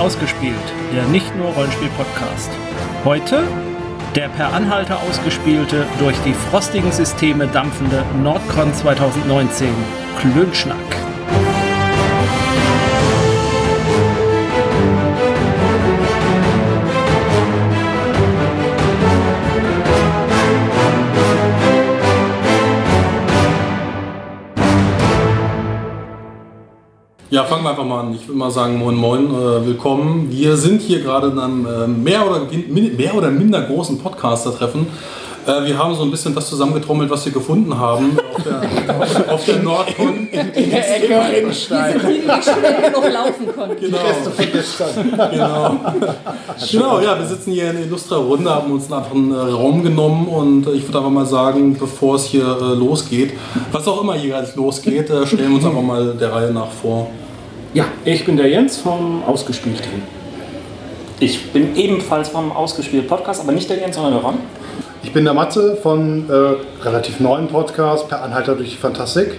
ausgespielt, der nicht nur Rollenspiel-Podcast. Heute der per Anhalter ausgespielte, durch die frostigen Systeme dampfende Nordcon 2019 Klönschnack. Ja, fangen wir einfach mal an. Ich würde mal sagen, moin moin, äh, willkommen. Wir sind hier gerade in einem äh, mehr, oder, mehr oder minder großen Podcaster-Treffen. Äh, wir haben so ein bisschen das zusammengetrommelt, was wir gefunden haben auf der, auf der Nordcon. in der Ecke Rennstein. Schnell genug laufen konnten. Genau. genau. genau, ja, wir sitzen hier in der Illustra-Runde, haben uns einfach einen äh, Raum genommen und äh, ich würde einfach mal sagen, bevor es hier äh, losgeht, was auch immer hier gleich losgeht, äh, stellen wir uns einfach mal der Reihe nach vor. Ja, ich bin der Jens vom Ausgespielt-Team. Ich bin ebenfalls vom Ausgespielt Podcast, aber nicht der Jens, sondern der Ron. Ich bin der Matze von äh, relativ neuen Podcast Per Anhalter durch die Fantastik.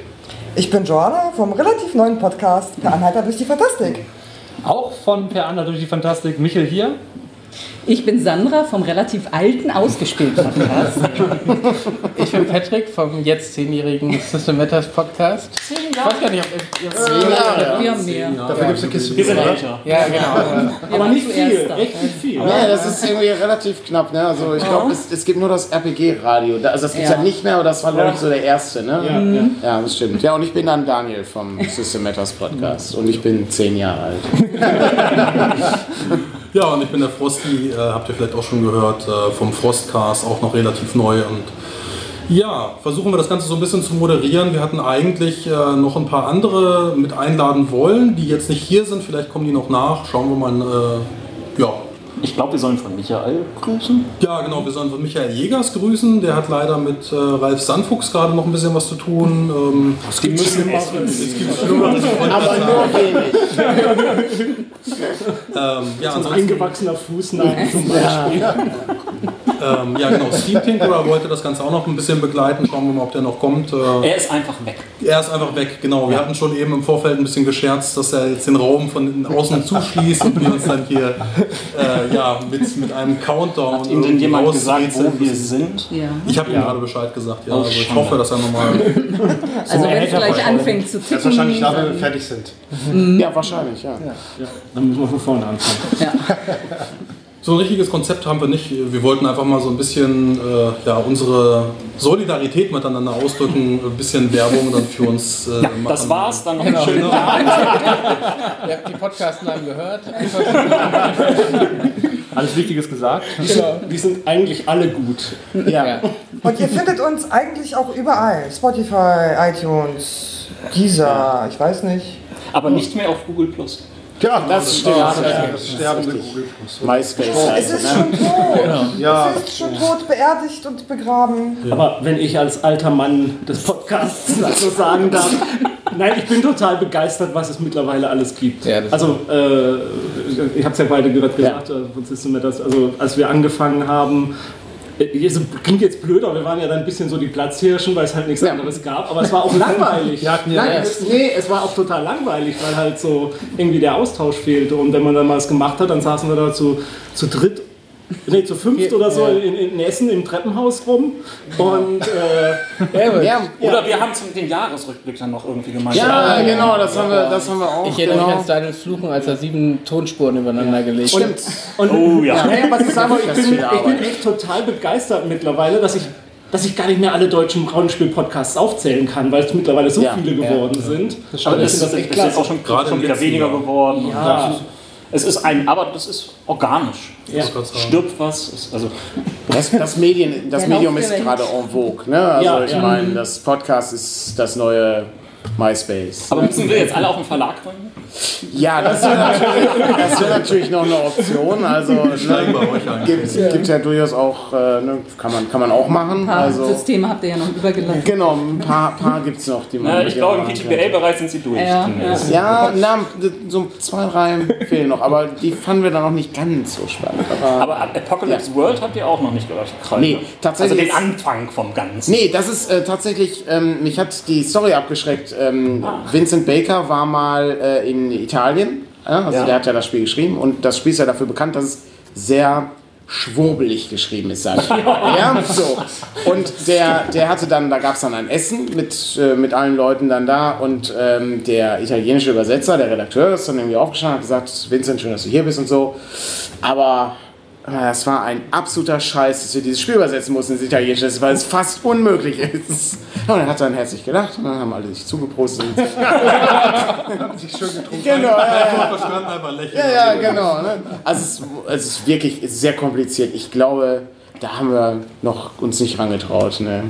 Ich bin Joanna vom relativ neuen Podcast Per Anhalter durch die Fantastik. Auch von Per Anna durch die Fantastik. Michel hier. Ich bin Sandra vom relativ alten ausgespielten Podcast. Ich bin Patrick vom jetzt zehnjährigen System Matters Podcast. Ich weiß gar nicht, ob ihr Zehn Jahre. Wir haben mehr. Dafür gibt es eine Kiste Wir sind älter. Ja, genau. Wir waren zuerst da. echt nicht viel. Ja, das ist irgendwie relativ knapp, ne? Also ich glaube, es, es gibt nur das RPG-Radio. Also das gibt es ja. Ja. nicht mehr, aber das war glaube ich so der erste, ne? Ja, ja. Ja, das stimmt. Ja, und ich bin dann Daniel vom System Matters Podcast und ich bin zehn Jahre alt. Ja, und ich bin der Frosty, äh, habt ihr vielleicht auch schon gehört, äh, vom Frostcast, auch noch relativ neu. Und ja, versuchen wir das Ganze so ein bisschen zu moderieren. Wir hatten eigentlich äh, noch ein paar andere mit einladen wollen, die jetzt nicht hier sind. Vielleicht kommen die noch nach. Schauen wir mal. Äh, ja. Ich glaube, wir sollen von Michael grüßen. ja, genau. Wir sollen von Michael Jägers grüßen. Der hat leider mit äh, Ralf Sandfuchs gerade noch ein bisschen was zu tun. Ähm, Die müssen es Aber nur wenig. ähm, ja, ansonsten, Eingewachsener Fußnagel zum Beispiel. ähm, ja, genau. Steam Tinkerer wollte das Ganze auch noch ein bisschen begleiten. Schauen wir mal, ob der noch kommt. Äh, Er ist einfach weg. Er ist einfach weg, genau. Wir hatten schon eben im Vorfeld ein bisschen gescherzt, dass er jetzt den Raum von außen zuschließt und wir uns dann hier äh, ja, mit, mit einem Countdown. Hat Ihnen denn irgendwie jemand gesagt, wo wir sind? Ja. Ich habe ihm gerade Bescheid gesagt, ja. Oh, also ich hoffe, dass er nochmal. Also wenn es gleich anfängt zu ticken, wahrscheinlich da, wenn wir fertig sind. Ja, wahrscheinlich, ja. Dann müssen wir von vorne anfangen. So ein richtiges Konzept haben wir nicht. Wir wollten einfach mal so ein bisschen äh, ja, unsere Solidarität miteinander ausdrücken, ein bisschen Werbung dann für uns äh, machen. Das war's, dann noch einen schönen Ihr habt die Podcast-Namen gehört. Alles Wichtiges gesagt. Die sind eigentlich alle gut. Ja, Und ihr findet uns eigentlich auch überall. Spotify, iTunes, Deezer, ich weiß nicht. Aber nicht mehr auf Google Plus. Ja, das stimmt. Ja, das, Ja, sterbende Google. MySpace. Es ist ne? schon tot. Ja, Es ist schon tot, beerdigt und begraben. Aber wenn ich als alter Mann des Podcasts das so sagen darf, nein, ich bin total begeistert, was es mittlerweile alles gibt. Ja, also, äh, ich habe es ja beide gerade gesagt, äh, von System Matters, also als wir angefangen haben, es klingt jetzt blöd, aber wir waren ja dann ein bisschen so die Platzhirschen, weil es halt nichts anderes gab, aber es war auch langweilig. Nein, es, nee, es war auch total langweilig, weil halt so irgendwie der Austausch fehlte. Und wenn man dann mal was gemacht hat, dann saßen wir da zu, zu dritt Nee, zu fünft oder so in, in Essen im Treppenhaus rum. Und äh, Ja, Oder wir haben zum, den Jahresrückblick dann noch irgendwie gemeint. ja, genau, das haben wir, das haben wir auch. Ich erinnere mich genau. an Daniels Fluchen, als er sieben Tonspuren übereinander gelegt hat. Stimmt. und Oh ja. was ich Das bin, ich echt total begeistert mittlerweile, dass ich, dass ich gar nicht mehr alle deutschen Rollenspiel-Podcasts aufzählen kann, weil es mittlerweile so Ja. viele geworden sind. Aber ich es finde ist, das echt es ist auch schon, Gerade schon wieder weniger geworden. Ja. Es ist ein, aber das ist organisch. Ja. Stirbt was. Ist, also, Das, das, Medien, das Der Medium ist gerade en vogue. Ne? Also Ja, ich ja. meine, das Podcast ist das neue MySpace. aber müssen wir jetzt alle auf den Verlag gründen? Ja, das wäre natürlich, das wär natürlich noch eine Option. Also ne, gibt ja. gibt ja durchaus auch, äh, ne, kann, man, kann man auch machen. ein paar Also, Systeme habt ihr ja noch übergelassen. genau, ein paar, paar gibt es noch, die man Na, ich glaube, im. PTBL-Bereich sind sie durch. Ja, zumindest. Ja, na, so zwei, drei fehlen noch, aber die fanden wir dann noch nicht ganz so spannend. Aber, Aber Apocalypse World habt ihr auch noch nicht gehört. Nee, tatsächlich Also den Anfang vom Ganzen. Nee, das ist äh, tatsächlich, ähm, mich hat die Story abgeschreckt. Ähm, Vincent Baker war mal äh, in Italien also Ja. der hat ja das Spiel geschrieben und das Spiel ist ja dafür bekannt, dass es sehr schwurbelig geschrieben ist, sag ich. ja, so. Und der, der hatte dann, da gab es dann ein Essen mit, äh, mit allen Leuten dann da und ähm, der italienische Übersetzer, der Redakteur, ist dann irgendwie aufgestanden und hat gesagt, Vincent, schön, dass du hier bist und so. Aber das war ein absoluter Scheiß, dass wir dieses Spiel übersetzen mussten ins Italienische, weil es fast unmöglich ist. Und dann hat er dann herzlich gelacht und dann haben alle sich zugeprostet. Sich schön getrunken. genau, ja, ja. Verstanden einfach lächeln. Ja, ja, genau. Ne? Also es, es ist wirklich sehr kompliziert. Ich glaube, da haben wir noch uns nicht rangetraut. Ne?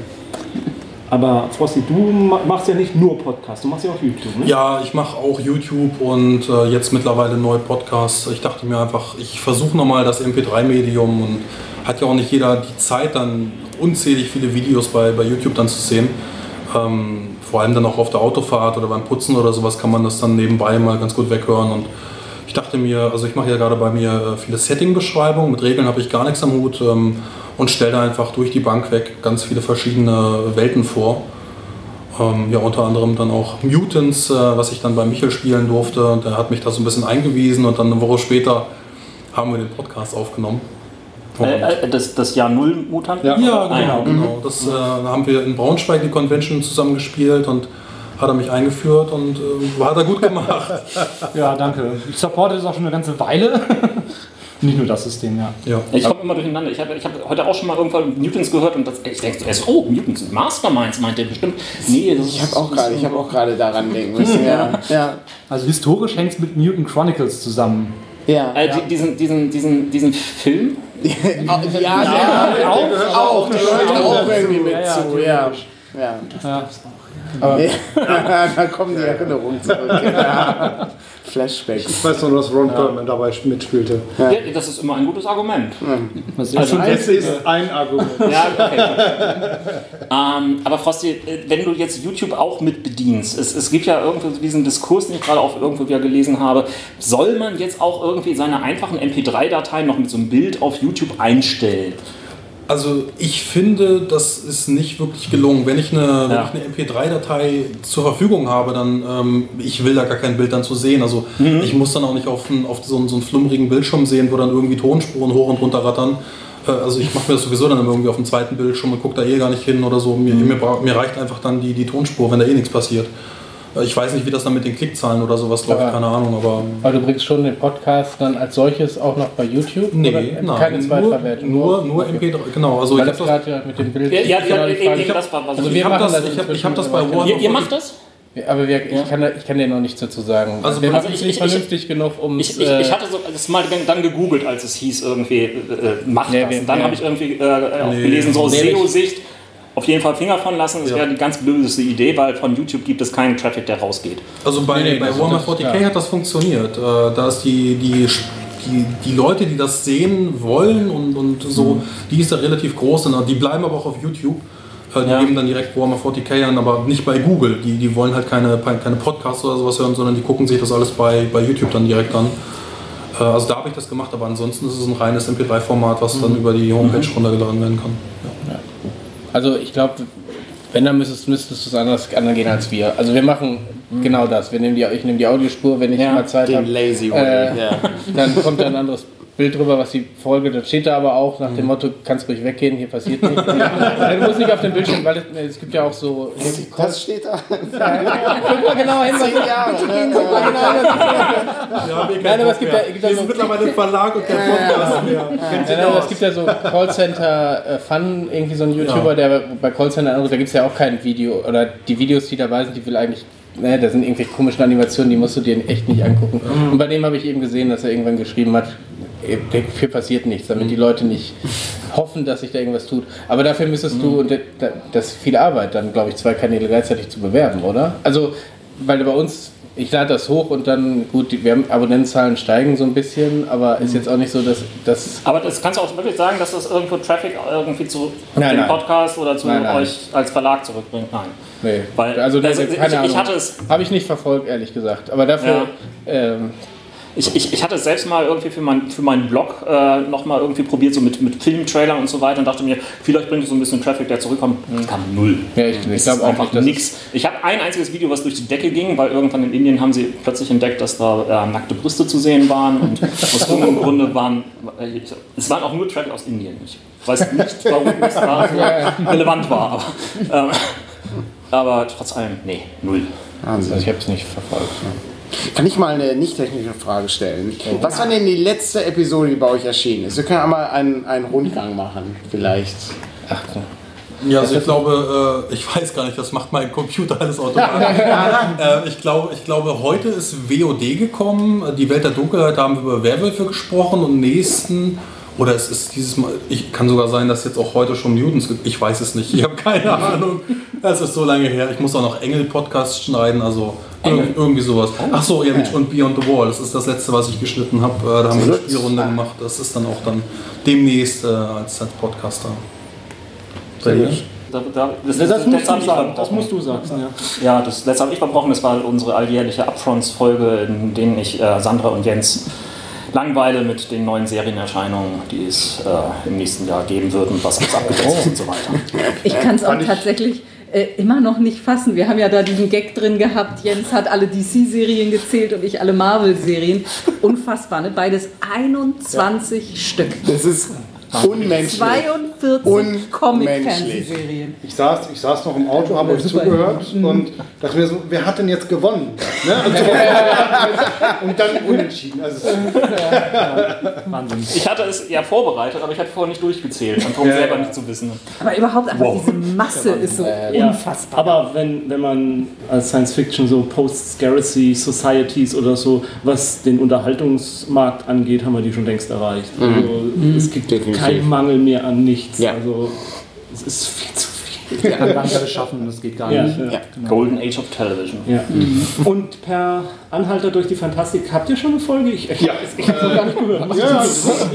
Aber Frosty, du ma- machst ja nicht nur Podcasts, du machst ja auch YouTube, ne? Ja, ich mache auch YouTube und äh, jetzt mittlerweile neue Podcasts. Ich dachte mir einfach, ich versuche nochmal das MP3-Medium und hat ja auch nicht jeder die Zeit, dann unzählig viele Videos bei, bei YouTube dann zu sehen. Ähm, vor allem dann auch auf der Autofahrt oder beim Putzen oder sowas kann man das dann nebenbei mal ganz gut weghören. Und ich dachte mir, also ich mache ja gerade bei mir äh, viele Setting-Beschreibungen, mit Regeln habe ich gar nichts am Hut ähm, und stelle da einfach durch die Bank weg ganz viele verschiedene Welten vor. Ähm, ja, unter anderem dann auch Mutants, äh, was ich dann bei Michel spielen durfte. Und der hat mich da so ein bisschen eingewiesen und dann eine Woche später haben wir den Podcast aufgenommen. Äh, äh, das, das Jahr Null Mutanten? ja, genau, Ah, ja. genau. Das äh, da haben wir in Braunschweig die Convention zusammen gespielt und hat er mich eingeführt und äh, hat er gut gemacht. Ja, danke. Ich supporte das auch schon eine ganze Weile. nicht nur das System, ja. ja. Ich komme immer durcheinander. Ich habe ich hab heute auch schon mal irgendwann Mutants gehört und das, ich denke zuerst, oh, Mutants sind Masterminds, meint ihr bestimmt. Nee, das Ich habe auch gerade, ich habe auch gerade daran denken müssen. Ja, ja, Also historisch hängt es mit Mutant Chronicles zusammen. ja. Äh, die- Diesen, diesen, diesen, diesen Film, ja, ja, auch, auch, die gehört auch irgendwie mit Ja, ja, Ja, ja. Ja. da kommen die Erinnerungen zurück. Ja. Flashbacks. Ich weiß nur, dass Ron Perlman dabei mitspielte. ja. das ist immer ein gutes Argument. Das ist Also schon Es ist ein Argument. Ja, okay. ähm, aber Frosty, äh, wenn du jetzt YouTube auch mit bedienst, es, es gibt ja irgendwie so diesen Diskurs, den ich gerade auch irgendwo wieder gelesen habe, soll man jetzt auch irgendwie seine einfachen MP3-Dateien noch mit so einem Bild auf YouTube einstellen? Also ich finde, das ist nicht wirklich gelungen. Wenn ich eine, Ja. eine MP3-Datei zur Verfügung habe, dann ähm, ich will da gar kein Bild dann zu sehen. Also ich muss dann auch nicht auf, einen- auf so, einen, so einen flummrigen Bildschirm sehen, wo dann irgendwie Tonspuren hoch und runter rattern. Äh, Also ich mache mir das sowieso dann irgendwie auf dem zweiten Bildschirm und gucke da eh gar nicht hin oder so. Mir, mir, bra- mir reicht einfach dann die, die Tonspur, wenn da eh nichts passiert. Äh, Ich weiß nicht, wie das dann mit den Klickzahlen oder sowas läuft, keine Ahnung, aber Aber du bringst schon den Podcast dann als solches auch noch bei YouTube? nee, Oder nein, keine nur, Zweitverwertung? nur, nur MP3, genau. Also Weil ich habe das, gerade ja mit dem Bild. Ja, ja, genau ja, eben, Frage. eben, das war was. Also ich wir habe machen das, das ich hab, ich das bei ich Warhammer ihr, ihr macht das? Aber wir, ich, kann, da- ich kann dir noch nichts dazu sagen. Also- wir also ich- nicht ich- vernünftig genug, um Ich, ich, ich hatte so, das mal dann gegoogelt, als es hieß, irgendwie, äh, äh, macht Nee, das. Und dann ja. habe ich irgendwie äh, auch Nee. gelesen, so Nee, ich- SEO-Sicht, auf jeden Fall Finger von lassen. Das wäre die ganz blödeste Idee, weil von YouTube gibt es keinen Traffic, der rausgeht. Also bei, Nee, nee, bei Warhammer das ist 40k klar. hat das funktioniert. Äh, da ist die, die, die, die Leute, die das sehen wollen und, und so, Mhm. die ist da relativ groß. Und die bleiben aber auch auf YouTube. Äh, Die Ja. geben dann direkt Warhammer 40k an, aber nicht bei Google. Die, die wollen halt keine, keine Podcasts oder sowas hören, sondern die gucken sich das alles bei, bei YouTube dann direkt an. Äh, Also da habe ich das gemacht, aber ansonsten ist es ein reines MP3-Format, was Mhm. dann über die Homepage runtergeladen werden kann. Ja. Also ich glaube, wenn dann müsstest, müsstest du es anders angehen als wir. Also wir machen genau das. Wir nehmen die, ich nehme die Audiospur, wenn ich Ja, mal Zeit habe. Lazy. Äh, ja. Dann kommt ein anderes Bild drüber, was die Folge, dann steht da aber auch nach dem Motto, kannst ruhig weggehen, hier passiert nichts. Du musst nicht auf dem Bildschirm, weil es, es gibt ja auch so... Das steht da. Guck mal genau hin, Zehn Jahre. Guck mal genau hin, was Nein, aber es gibt ja, gibt ja so, mittlerweile ein Verlag und kein Podcast mehr. Nein, es gibt ja so Callcenter äh, Fun, irgendwie so ein YouTuber, der bei Callcenter anruft, da gibt es ja auch kein Video. Oder die Videos, die dabei sind, die will eigentlich. Ne, da sind irgendwelche komischen Animationen, die musst du dir echt nicht angucken. Und bei dem habe ich eben gesehen, dass er irgendwann geschrieben hat, äh, hier passiert nichts, damit die Leute nicht hoffen, dass sich da irgendwas tut. Aber dafür müsstest du, und da- das ist viel Arbeit, dann glaube ich, zwei Kanäle gleichzeitig zu bewerben, oder? Also, weil bei uns, ich lade das hoch und dann, gut, die wir haben Abonnentenzahlen steigen so ein bisschen, aber ist jetzt auch nicht so, dass, dass Aber das kannst du auch wirklich sagen, dass das irgendwo Traffic irgendwie zu Nein, dem nein. Podcast oder zu Nein, euch als Verlag zurückbringt. Nein. Nee, Weil- also, also ich- keine ich Ahnung. hatte es- Habe ich nicht verfolgt, ehrlich gesagt. Aber dafür, ähm, Ich, ich, ich hatte es selbst mal irgendwie für, mein, für meinen Blog äh, nochmal irgendwie probiert, so mit, mit Filmtrailern und so weiter und dachte mir, vielleicht bringt es so ein bisschen Traffic, der zurückkommt. Es kam null. Ja, ich- ich Es glaub ist auch einfach nichts. Ich habe ein einziges Video, was durch die Decke ging, weil irgendwann in Indien haben sie plötzlich entdeckt, dass da äh, nackte Brüste zu sehen waren und aus irgendeinem Grunde waren, äh, es waren auch nur Traffic aus Indien. Ich weiß nicht, warum das da so relevant war, aber, ähm, aber trotz allem, nee, null. Also ich habe es nicht verfolgt. Kann ich mal eine nicht technische Frage stellen? Was war denn die letzte Episode, die bei euch erschienen ist? Wir können einmal einen, einen Rundgang machen, vielleicht. Ach so. Ja, also ich glaube, äh, ich weiß gar nicht, das macht mein Computer alles automatisch. äh, ich, glaube, ich glaube, heute ist WOD gekommen, die Welt der Dunkelheit, da haben wir über Werwölfe gesprochen und nächsten, oder es ist dieses Mal, ich kann sogar sein, dass jetzt auch heute schon Mutants gibt, ich weiß es nicht, ich habe keine Ahnung. Es ist so lange her, ich muss auch noch Engel-Podcasts schneiden, also irg irgendwie sowas. Ach so, ja, und Beyond the Wall, das ist das letzte, was ich geschnitten habe, äh, da haben wir eine Spielrunde gemacht, das ist dann auch dann demnächst äh, als, als Podcaster. Bei dir? Da, da, das, Das, das, musst du ich sagen, das musst du sagen. Ja. Ja, das letzte habe ich verbrochen. Das war unsere alljährliche Upfronts-Folge, in denen ich äh, Sandra und Jens langweile mit den neuen Serienerscheinungen, die es äh, im nächsten Jahr geben wird und was alles abgesetzt ist und so weiter. Ich kann es auch tatsächlich äh, immer noch nicht fassen. Wir haben ja da diesen Gag drin gehabt. Jens hat alle DC-Serien gezählt und ich alle Marvel-Serien. Unfassbar, ne? Beides 21 Stück. Das ist unmenschlich. 42 Unmenschlich. Comic-Fernsehserien. Ich saß, ich saß noch im Auto, habe euch zugehört und dachte mir so, wer hat denn jetzt gewonnen? Ne? Also, und dann unentschieden. Also, Wahnsinn. Ich hatte es ja vorbereitet, aber ich hatte vorher nicht durchgezählt, um Ja, selber nicht zu wissen. Aber überhaupt einfach Wow. diese Masse ist so Ja, unfassbar. Aber wenn, wenn man als Science Fiction so Post-Scarcity Societies oder so, was den Unterhaltungsmarkt angeht, haben wir die schon längst erreicht. Also, es gibt Definitiv. Keinen Mangel mehr an nichts. Ja. Also es ist viel zu viel. Ich kann gar nicht alles schaffen, das geht gar Ja, nicht. ja. Golden Age of Television. Ja. Und per Anhalter durch die Fantastik, habt ihr schon eine Folge? Ich, ich, Ja. ich habe noch gar nicht gehört. Was ja?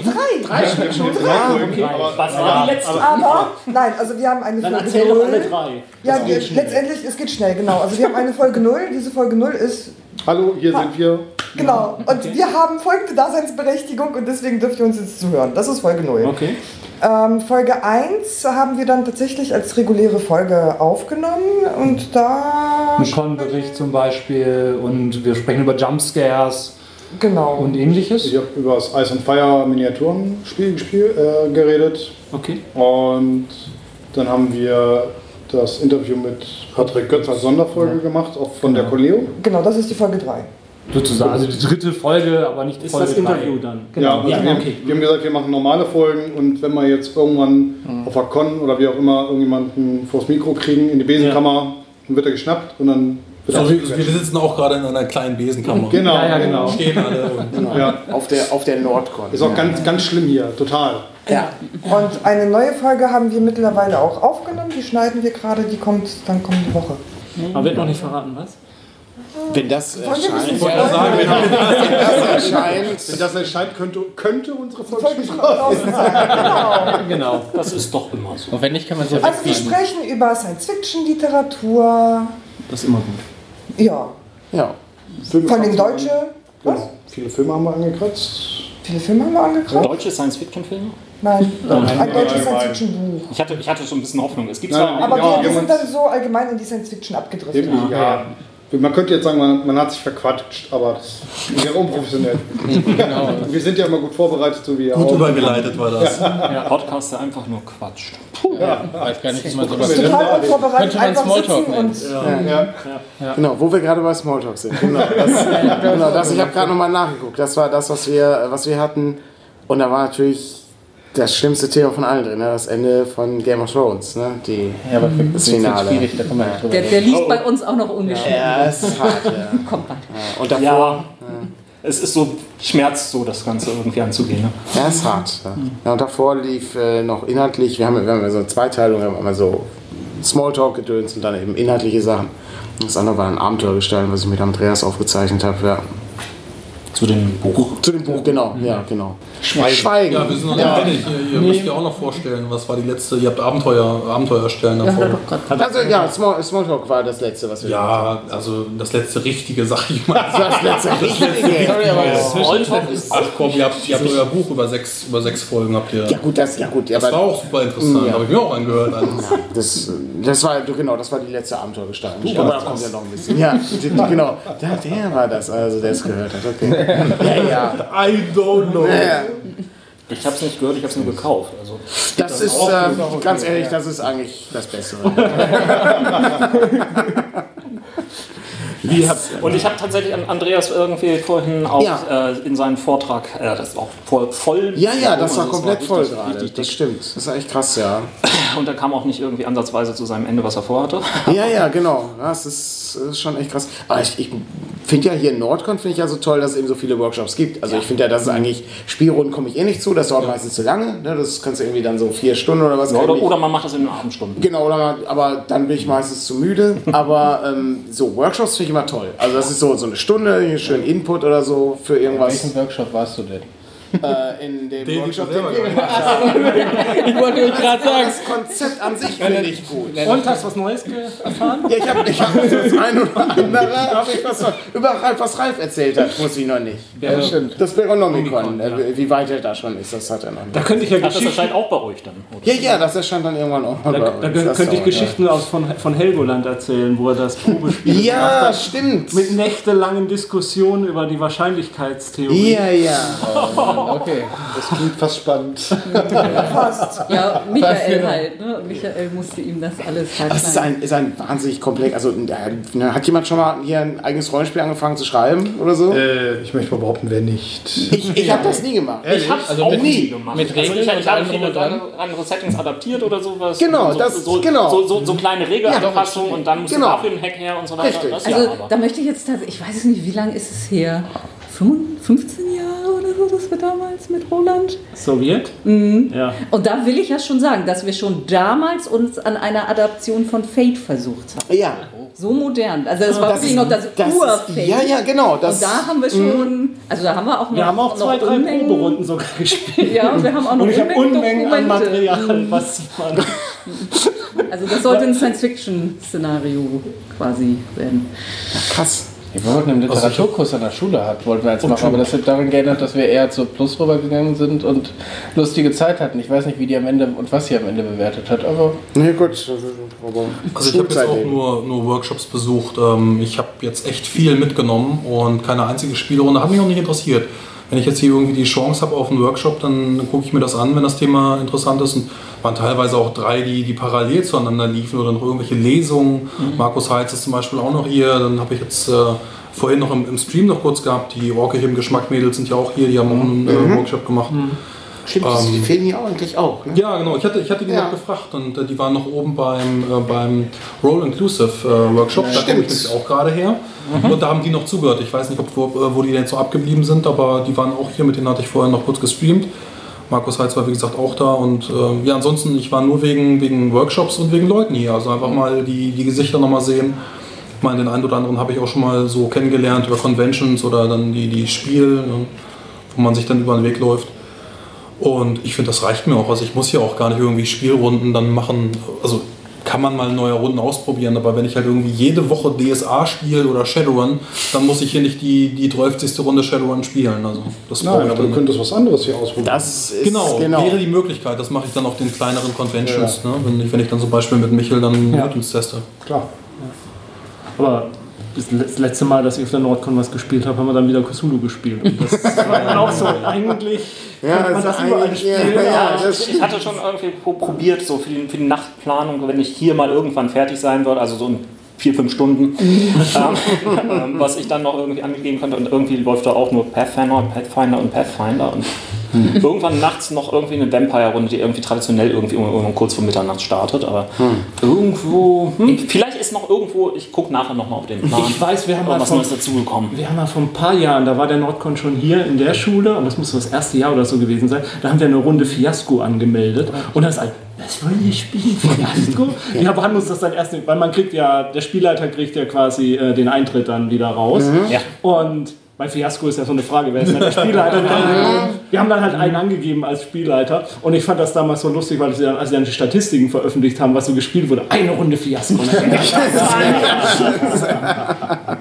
Drei. drei Stück schon. Drei Folgen, aber, Was war die letzte? Aber, nein, also wir haben eine Dann Folge erzähl doch alle 0. drei. Ja, schnell. letztendlich, es geht schnell, genau. Also wir haben eine Folge 0. Diese Folge 0 ist, hallo, hier sind wir. genau. Und wir haben folgende Daseinsberechtigung und deswegen dürft ihr uns jetzt zuhören. Das ist Folge 0. Okay. Ähm, Folge 1 haben wir dann tatsächlich als reguläre Folge aufgenommen und da. Ein Con-Bericht zum Beispiel und wir sprechen über Jumpscares Genau. und ähnliches. Ich habe über das Ice and Fire Miniaturenspiel gespiel, äh, geredet Okay. und dann haben wir das Interview mit Patrick Götz als Sonderfolge gemacht, auch von der Coleo. Genau, das ist die Folge 3. Sozusagen, also die dritte Folge, aber nicht Ist Folge das Interview dann? Ja, also Ja, wir, okay. wir haben gesagt, wir machen normale Folgen und wenn wir jetzt irgendwann auf der Con oder wie auch immer irgendjemanden vors Mikro kriegen, in die Besenkammer, dann wird er geschnappt und dann wird Also er wir, wir sitzen auch gerade in einer kleinen Besenkammer. Genau, Ja, ja, genau. Stehen alle und Ja, Auf der, auf der Nordcon. ist auch ganz, ganz schlimm hier, total. Ja. Und eine neue Folge haben wir mittlerweile auch aufgenommen. Die schneiden wir gerade, die kommt dann kommende Woche. Aber wird noch nicht verraten, was? Wenn das erscheint, wenn das erscheint, Wenn das erscheint, könnte, könnte unsere draußen sein. Genau. Genau. Das ist doch immer so. Und wenn nicht, kann man so Also wir sprechen über Science-Fiction-Literatur. Das ist immer gut. Ja. ja. Filme Vor allem kratzen. deutsche. Was? Genau. Viele Filme haben wir angekratzt. Viele Filme haben wir angeguckt? Deutsche Science-Fiction-Filme? Nein. Ein deutsches nein, Science-Fiction-Buch. Ich hatte, ich hatte schon ein bisschen Hoffnung. Es gibt Nein, zwar Aber Ja, wir, sind dann so allgemein in die Science-Fiction abgedriftet. Irgendwie, ja. Man könnte jetzt sagen, man, man hat sich verquatscht, aber das ist ja unprofessionell. Wir sind ja immer gut vorbereitet, so wie ihr gut auch. übergeleitet war das. Podcast, der einfach nur quatscht. Ich weiß gar nicht, wie man sowas Total unvorbereitet Könnte man einfach Smalltalk nennen. Ja. Genau, wo wir gerade bei Smalltalk sind. Genau, das, genau, das ich habe gerade nochmal nachgeguckt. Das war das, was wir, was wir hatten. Und da war natürlich das schlimmste Thema von allen drin, ne? das Ende von Game of Thrones. Ne? Die, Ja, aber das Finale. schwierig, da Der, der liegt bei uns auch noch ungeschrieben. Ja, ist hart, ja. Kommt bald. ja. Und davor, Ja, es ist so, schmerzt so, das Ganze irgendwie anzugehen. Ne? ja, ist hart. Ja. Ja, und davor lief äh, noch inhaltlich, wir haben, wir haben ja so eine Zweiteilung, wir haben immer so Smalltalk-Gedöns und dann eben inhaltliche Sachen. Das andere war ein Abenteuer gestalten, was ich mit Andreas aufgezeichnet habe. Ja. Zu dem Buch. Zu dem Buch, genau. Ja, genau. Schweigen. Ja, wir sind noch nicht Ja. fertig. Ihr, ihr müsst ja auch noch vorstellen, was war die letzte. Ihr habt Abenteuer, Abenteuer erstellen Ja, davor. hat er doch. Also ja, Small, Smalltalk war das letzte, was wir Ja, also das letzte richtige, sag ich mal. Das letzte richtige. Sorry, aber das Smalltalk ist Ach komm, ihr habt, ihr habt euer Buch über sechs, über sechs Folgen habt ihr. Ja gut, das, ja gut, ja, Das war auch super interessant, Ja. habe ich mir auch angehört. Also, das, das war genau, das war die letzte Abenteuergestaltung. Aber da kommt ja noch ein bisschen. Ja, genau. Der, der war das, also der es gehört hat. Okay. Ja, ja. I don't know. ja. Ich habe es nicht gehört, ich habe es nur gekauft. Also. Das ist, äh, ganz ehrlich, das ist eigentlich das Bessere. Und ich habe tatsächlich an Andreas irgendwie vorhin auch Ja. äh, in seinem Vortrag, äh, das war auch voll, voll Ja, ja, das Also war es komplett richtig- voll richtig gerade. dick. Das stimmt. Das ist echt krass, ja. Und er kam auch nicht irgendwie ansatzweise zu seinem Ende, was er vorhatte. Ja, ja, genau. Das ist, das ist schon echt krass. Aber ich, ich finde ja hier in Nordcon finde ich ja so toll, dass es eben so viele Workshops gibt. Also ich finde ja, dass es eigentlich Spielrunden komme ich eh nicht zu. Das dauert meistens zu lange. Ne? Das kannst du irgendwie dann so vier Stunden oder was. Ja, oder, oder man macht das in den Abendstunden. Genau, oder aber dann bin ich meistens zu müde. Aber ähm, so Workshops finde ich immer toll. Also das ist so, so eine Stunde, schön Input oder so für irgendwas. welchen Workshop warst du denn? Äh, in dem Den Workshop, ich den wir gemacht haben. Ich wollte nur gerade sagen. Das Konzept an sich finde ich gut. Und hast du was Neues erfahren? Ja, ich habe ich hab das ein oder andere, hab ich was, über Ralf, was Ralf erzählt hat, muss ich noch nicht. Ja, stimmt. Das Beronomicon, äh, wie weit er da schon ist, das hat er noch nicht. Da könnte ich ja Ach, das Geschichten, erscheint auch bei euch dann. Oder? Ja, ja, das erscheint dann irgendwann auch mal da, bei da uns. Das könnte ich Geschichten aus von, von Helgoland erzählen, wo er das Probespiel gemacht Ja, hat. stimmt. Mit nächtelangen Diskussionen über die Wahrscheinlichkeitstheorie. Ja, ja. Okay. Das klingt fast spannend. Ja, Michael genau. halt. Ne? Michael musste ihm das alles halt Das ist ein, ist ein wahnsinnig komplex. Also, hat jemand schon mal hier ein eigenes Rollenspiel angefangen zu schreiben oder so? Äh, ich möchte mal behaupten, wer nicht. Ich, ich habe das nie gemacht. Ich habe es Also auch mit- nie gemacht. mit also Regeln ich, ich und habe viele andere, Settings adaptiert oder sowas. Genau, so, das- so, genau. So, so, so kleine Regelanpassungen und dann musst Genau. du dafür einen Hack her und so weiter. Richtig. Das, Also ja, aber. da möchte ich jetzt tatsächlich, ich weiß es nicht, wie lange ist es her? 15 Jahre oder so, das wir damals mit Roland. Sowjet? Mhm. Ja. Und da will ich ja schon sagen, dass wir schon damals uns an einer Adaption von Fate versucht haben. Ja. So modern. Also das war wirklich noch das, das Ur-Fate. Ja, ja, genau. Das, Und da haben wir schon, also da haben wir auch noch, Wir haben auch zwei, drei Unmengen- Proberunden sogar gespielt. Ja, und wir haben auch noch Und ich habe Unmengen Unmengen an. Material, was man. Also das sollte ein Science-Fiction-Szenario quasi werden. krass. Wir wollten einen Literaturkurs an der Schule hat, wollten wir jetzt machen, aber das hat darin geändert, dass wir eher zur Plus rübergegangen sind und lustige Zeit hatten. Ich weiß nicht, wie die am Ende und was sie am Ende bewertet hat, aber Nee, gut. Aber Also ich habe jetzt auch nur, nur Workshops besucht. Ähm, Ich habe jetzt echt viel mitgenommen und keine einzige Spielrunde hat mich auch nicht interessiert. Wenn ich jetzt hier irgendwie die Chance habe auf einen Workshop, dann gucke ich mir das an, wenn das Thema interessant ist. Und waren teilweise auch drei, die, die parallel zueinander liefen oder noch irgendwelche Lesungen. Markus Heitz ist zum Beispiel auch noch hier. Dann habe ich jetzt äh, vorhin noch im, im Stream noch kurz gehabt, die Orkig im Geschmack-Mädels sind ja auch hier, die haben auch einen äh, Workshop gemacht. Stimmt, die fehlen hier eigentlich auch. Ne? Ja, genau. Ich hatte, ich hatte die Ja. noch gefragt und äh, die waren noch oben beim, äh, beim Roll Inclusive äh, Workshop. da komme ich nämlich auch gerade her. Und da haben die noch zugehört. Ich weiß nicht, ob, wo, äh, wo die jetzt so abgeblieben sind, aber die waren auch hier. Mit denen hatte ich vorher noch kurz gestreamt. Markus Heitz war wie gesagt auch da und äh, ja, ansonsten, ich war nur wegen, wegen Workshops und wegen Leuten hier. Also einfach mal die, die Gesichter nochmal sehen. Ich meine, den einen oder anderen habe ich auch schon mal so kennengelernt über Conventions oder dann die, die Spiel, ne, wo man sich dann über den Weg läuft. Und ich finde, das reicht mir auch. Also ich muss hier auch gar nicht irgendwie Spielrunden dann machen. Also kann man mal neue Runden ausprobieren, aber wenn ich halt irgendwie jede Woche DSA spiele oder Shadowrun, dann muss ich hier nicht die, die 12. Runde Shadowrun spielen. Also das Nein, aber dann du könntest was anderes hier ausprobieren. Das ist Genau, genau. wäre die Möglichkeit. Das mache ich dann auf den kleineren Conventions, ne? wenn, ich, wenn ich dann zum Beispiel mit Michel dann Ja. Mutants teste. Klar. Aber das das letzte Mal, dass ich auf der Nordcon was gespielt habe, haben wir dann wieder Cthulhu gespielt. Und das war dann auch so, eigentlich Ja, man also das überall eigentlich, ja, spielen. ja, aber- das Ich hatte schon irgendwie pro- probiert, so für die, für die Nachtplanung, wenn ich hier mal irgendwann fertig sein würde, also so in vier, fünf Stunden, ähm, was ich dann noch irgendwie angegeben könnte. Und irgendwie läuft da auch nur Pathfinder, Pathfinder und Pathfinder. Und irgendwann nachts noch irgendwie eine Vampire-Runde, die irgendwie traditionell irgendwie um, um kurz vor Mitternacht startet. Aber irgendwo, hm, vielleicht ist noch irgendwo, ich gucke nachher nochmal auf den Plan. Ich weiß, wir haben mal was Neues dazugekommen. wir haben mal vor ein paar Jahren, da war der Nordcon schon hier in der Schule und das muss so das erste Jahr oder so gewesen sein, da haben wir eine Runde Fiasko angemeldet und das ist was wollen wir spielen? Fiasko? Wir haben uns das dann erst, weil man kriegt ja, der Spielleiter kriegt ja quasi äh, den Eintritt dann wieder raus. Ja. Und Bei Fiasco ist ja so eine Frage, wer ist da der Spielleiter? Wir haben, dann halt einen angegeben als Spielleiter und ich fand das damals so lustig, weil sie dann, als sie dann die Statistiken veröffentlicht haben, was so gespielt wurde, eine Runde Fiasco.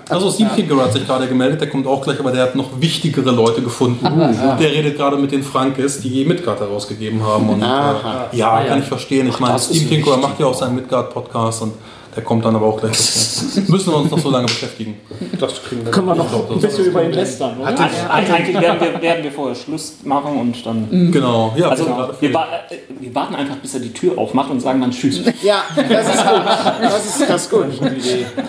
Also Steve Kinker hat sich gerade gemeldet, der kommt auch gleich, aber der hat noch wichtigere Leute gefunden. Der redet gerade mit den Frankes, die Midgard herausgegeben haben. Und, äh, ja, kann ich verstehen. Ich meine, Steve Kinker macht ja auch seinen Midgard-Podcast und der kommt dann aber auch gleich dazu. Müssen wir uns noch so lange beschäftigen. Das kriegen wir. Können wir noch glaub, ein bisschen über ihn lästern? Also eigentlich werden wir, werden wir vorher Schluss machen und dann. Genau, ja. Also wir wa äh, wir warten einfach, bis er die Tür aufmacht und sagen dann Tschüss. Ja, das ist gut. Das ist, das ist gut.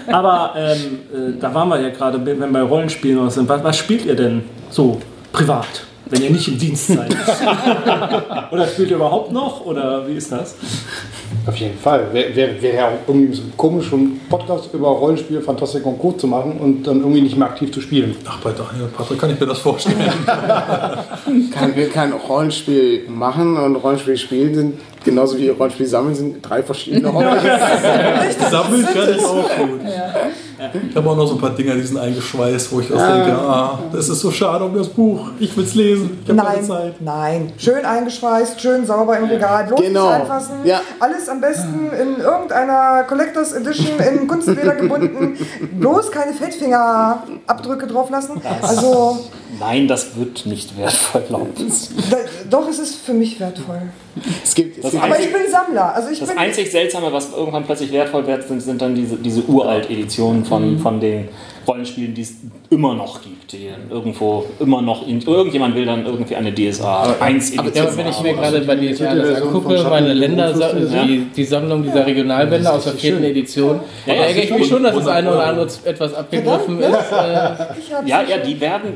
Aber ähm, äh, da waren wir ja gerade, wenn wir bei Rollenspielen oder sind. Was, was spielt ihr denn so privat, wenn ihr nicht im Dienst seid? oder spielt ihr überhaupt noch? Oder wie ist das? Auf jeden Fall. Wäre wär, wär ja auch irgendwie so komisch, einen Podcast über Rollenspiel, Fantastik und Co. zu machen und dann irgendwie nicht mehr aktiv zu spielen. Ach, bei Daniel Patrick kann ich mir das vorstellen. Kann, wir kein Rollenspiel machen und Rollenspiel spielen sind genauso wie Rollenspiel sammeln sind drei verschiedene Hobbys. Sammeln kann ich auch gut. Ich habe auch noch so ein paar Dinger, die sind eingeschweißt, wo ich auch denke, ah, das ist so schade um das Buch. Ich will es lesen. Ich habe keine Nein, Zeit. nein. Schön eingeschweißt, schön sauber im Regal. Bloß Genau. anfassen. Ja. Alles am besten in irgendeiner Collectors Edition in Kunstleder gebunden. Bloß keine Fettfingerabdrücke drauf lassen. Also, Nein, das wird nicht wertvoll, glaubt es. da, doch, es ist für mich wertvoll. Es gibt, es gibt Aber einzig, ich bin Sammler. Also ich das bin einzig Seltsame, was irgendwann plötzlich wertvoll wird, sind, sind dann diese, diese Uralt-Editionen von, von den Rollenspielen, die es immer noch gibt. Die irgendwo immer noch. In, irgendjemand will dann irgendwie eine DSA 1 Ja, Edition. aber wenn ich mir haben. gerade bei DSA das angucke, meine Länder, die, die Sammlung dieser Regionalbänder aus der vierten Edition, da ja, ärgere ich mich schon, dass das eine oder andere etwas abgegriffen ist. Äh, ich ja, ja, die werden.